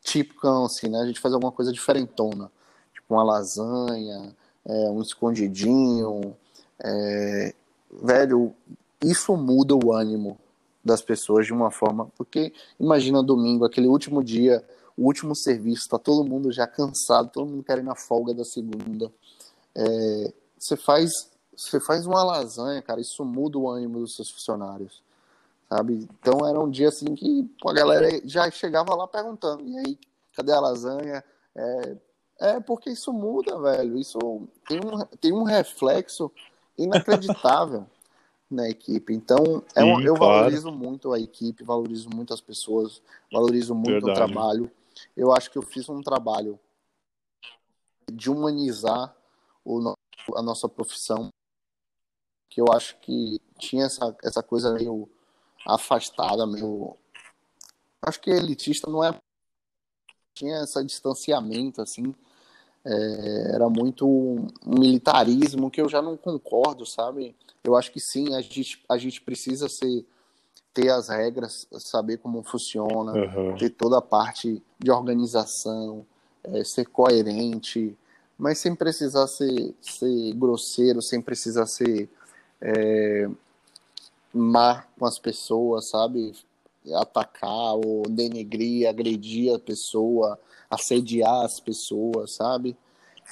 típico, assim, né? A gente faz alguma coisa diferentona. Tipo uma lasanha, é, um escondidinho. É... Velho, isso muda o ânimo das pessoas de uma forma. Porque imagina domingo, aquele último dia, o último serviço, tá todo mundo já cansado, todo mundo querendo a folga da segunda. É, você faz você faz uma lasanha, cara, isso muda o ânimo dos seus funcionários, sabe? Então era um dia assim que pô, a galera já chegava lá perguntando, e aí, cadê a lasanha? É, é porque isso muda, velho. Isso tem um, tem um reflexo inacreditável na equipe. Então, é Sim, um, eu claro. valorizo muito a equipe, valorizo muito as pessoas, valorizo muito Verdade. o trabalho. Eu acho que eu fiz um trabalho de humanizar o, a nossa profissão, que eu acho que tinha essa, essa coisa meio afastada, meio. Acho que elitista não é. Tinha esse distanciamento, assim. É, era muito um militarismo que eu já não concordo, sabe? Eu acho que sim, a gente, a gente precisa ser, ter as regras, saber como funciona, Aham. ter toda a parte de organização, é, ser coerente, mas sem precisar ser, ser grosseiro, sem precisar ser é, má com as pessoas, sabe? Atacar ou denegrir, agredir a pessoa, assediar as pessoas, sabe?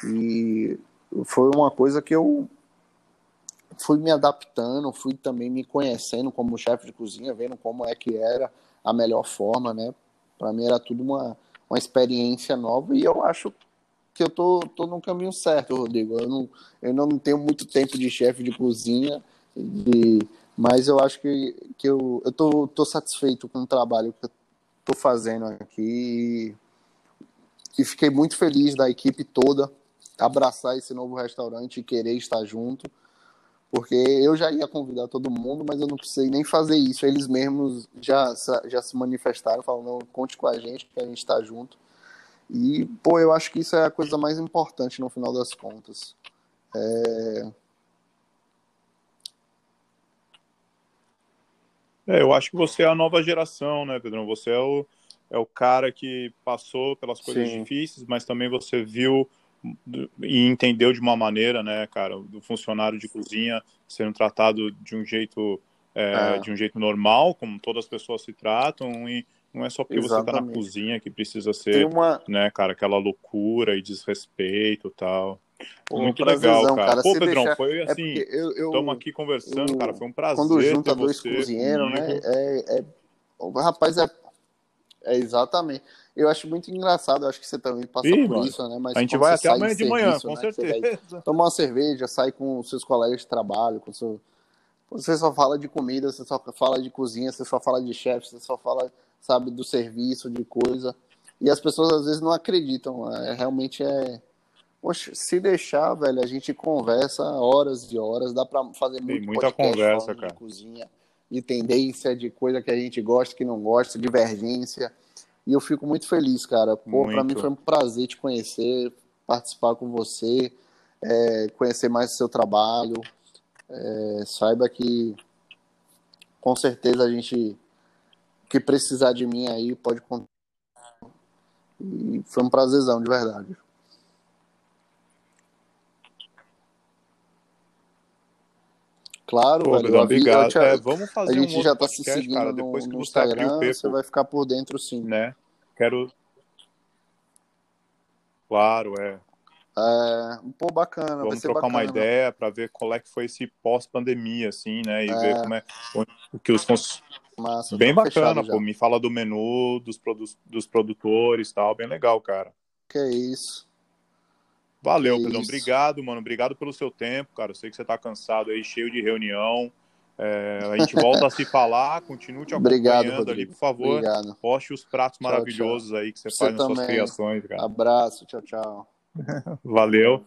E foi uma coisa que eu fui me adaptando, fui também me conhecendo como chefe de cozinha, vendo como é que era a melhor forma, né? Para mim era tudo uma, uma experiência nova e eu acho que eu tô, tô no caminho certo, Rodrigo. Eu não, eu não tenho muito tempo de chefe de cozinha, de, mas eu acho que, que eu, eu tô, tô satisfeito com o trabalho que eu tô fazendo aqui e, e fiquei muito feliz da equipe toda abraçar esse novo restaurante e querer estar junto, porque eu já ia convidar todo mundo, mas eu não precisei nem fazer isso. Eles mesmos já, já se manifestaram, falando, conte com a gente, que a gente está junto. E, pô, eu acho que isso é a coisa mais importante no final das contas. É... É, eu acho que você é a nova geração, né, Pedrão? Você é o, é o cara que passou pelas coisas Sim. difíceis, mas também você viu e entendeu de uma maneira, né, cara, do funcionário de cozinha sendo tratado de um jeito é, É. de um jeito normal, como todas as pessoas se tratam, e não é só porque você tá na Exatamente. cozinha que precisa ser, uma. né, cara, aquela loucura e desrespeito e tal. Pô, Muito legal, cara. Pô, Se Pedrão, deixar- foi É assim, estamos aqui conversando, eu- cara, foi um prazer quando junta dois cozinheiros, né? É, é, o rapaz é, é exatamente. Eu acho muito engraçado, eu acho que você também passa Ih, por mano, isso, né? Mas A gente vai até amanhã de manhã, serviço, com né, vai certeza. tomar uma cerveja, sai com seus colegas de trabalho, com seu... você só fala de comida, você só fala de cozinha, você só fala de chefe, você só fala, sabe, do serviço, de coisa. E as pessoas às vezes não acreditam. É, realmente é. Poxa, se deixar, velho, a gente conversa horas e horas, dá pra fazer muito muita conversa, cara. de cozinha, de tendência, de coisa que a gente gosta, que não gosta, divergência. E eu fico muito feliz, cara. Pô, pra Muito. mim foi um prazer te conhecer, participar com você, é, conhecer mais o seu trabalho. É, saiba que com certeza a gente que precisar de mim aí pode contar. E foi um prazerzão, de verdade. Claro, Pô, velho. Pedrão, eu avi- eu obrigado. te- É, vamos a fazer um gente outro já tá se seguindo cara, no, depois que no você abrir Instagram, o você vai ficar por dentro sim. né? Quero... Claro, é. É, pô, bacana, Vamos trocar uma bacana. ideia para ver qual é que foi esse pós-pandemia, assim, né? E É. ver como é o que os Massa, bem bacana, pô. Me fala do menu, dos, produ dos produtores tal. Bem legal, cara. Que é isso. Valeu, que Pedrão. Isso. Obrigado, mano. Obrigado pelo seu tempo, cara. Eu sei que você tá cansado aí, cheio de reunião. É, a gente volta a se falar, continue te acompanhando Obrigado, ali, por favor. Obrigado. Poste os pratos tchau, maravilhosos tchau. aí que você, você faz nas também. suas criações, cara. Abraço, tchau, tchau. Valeu.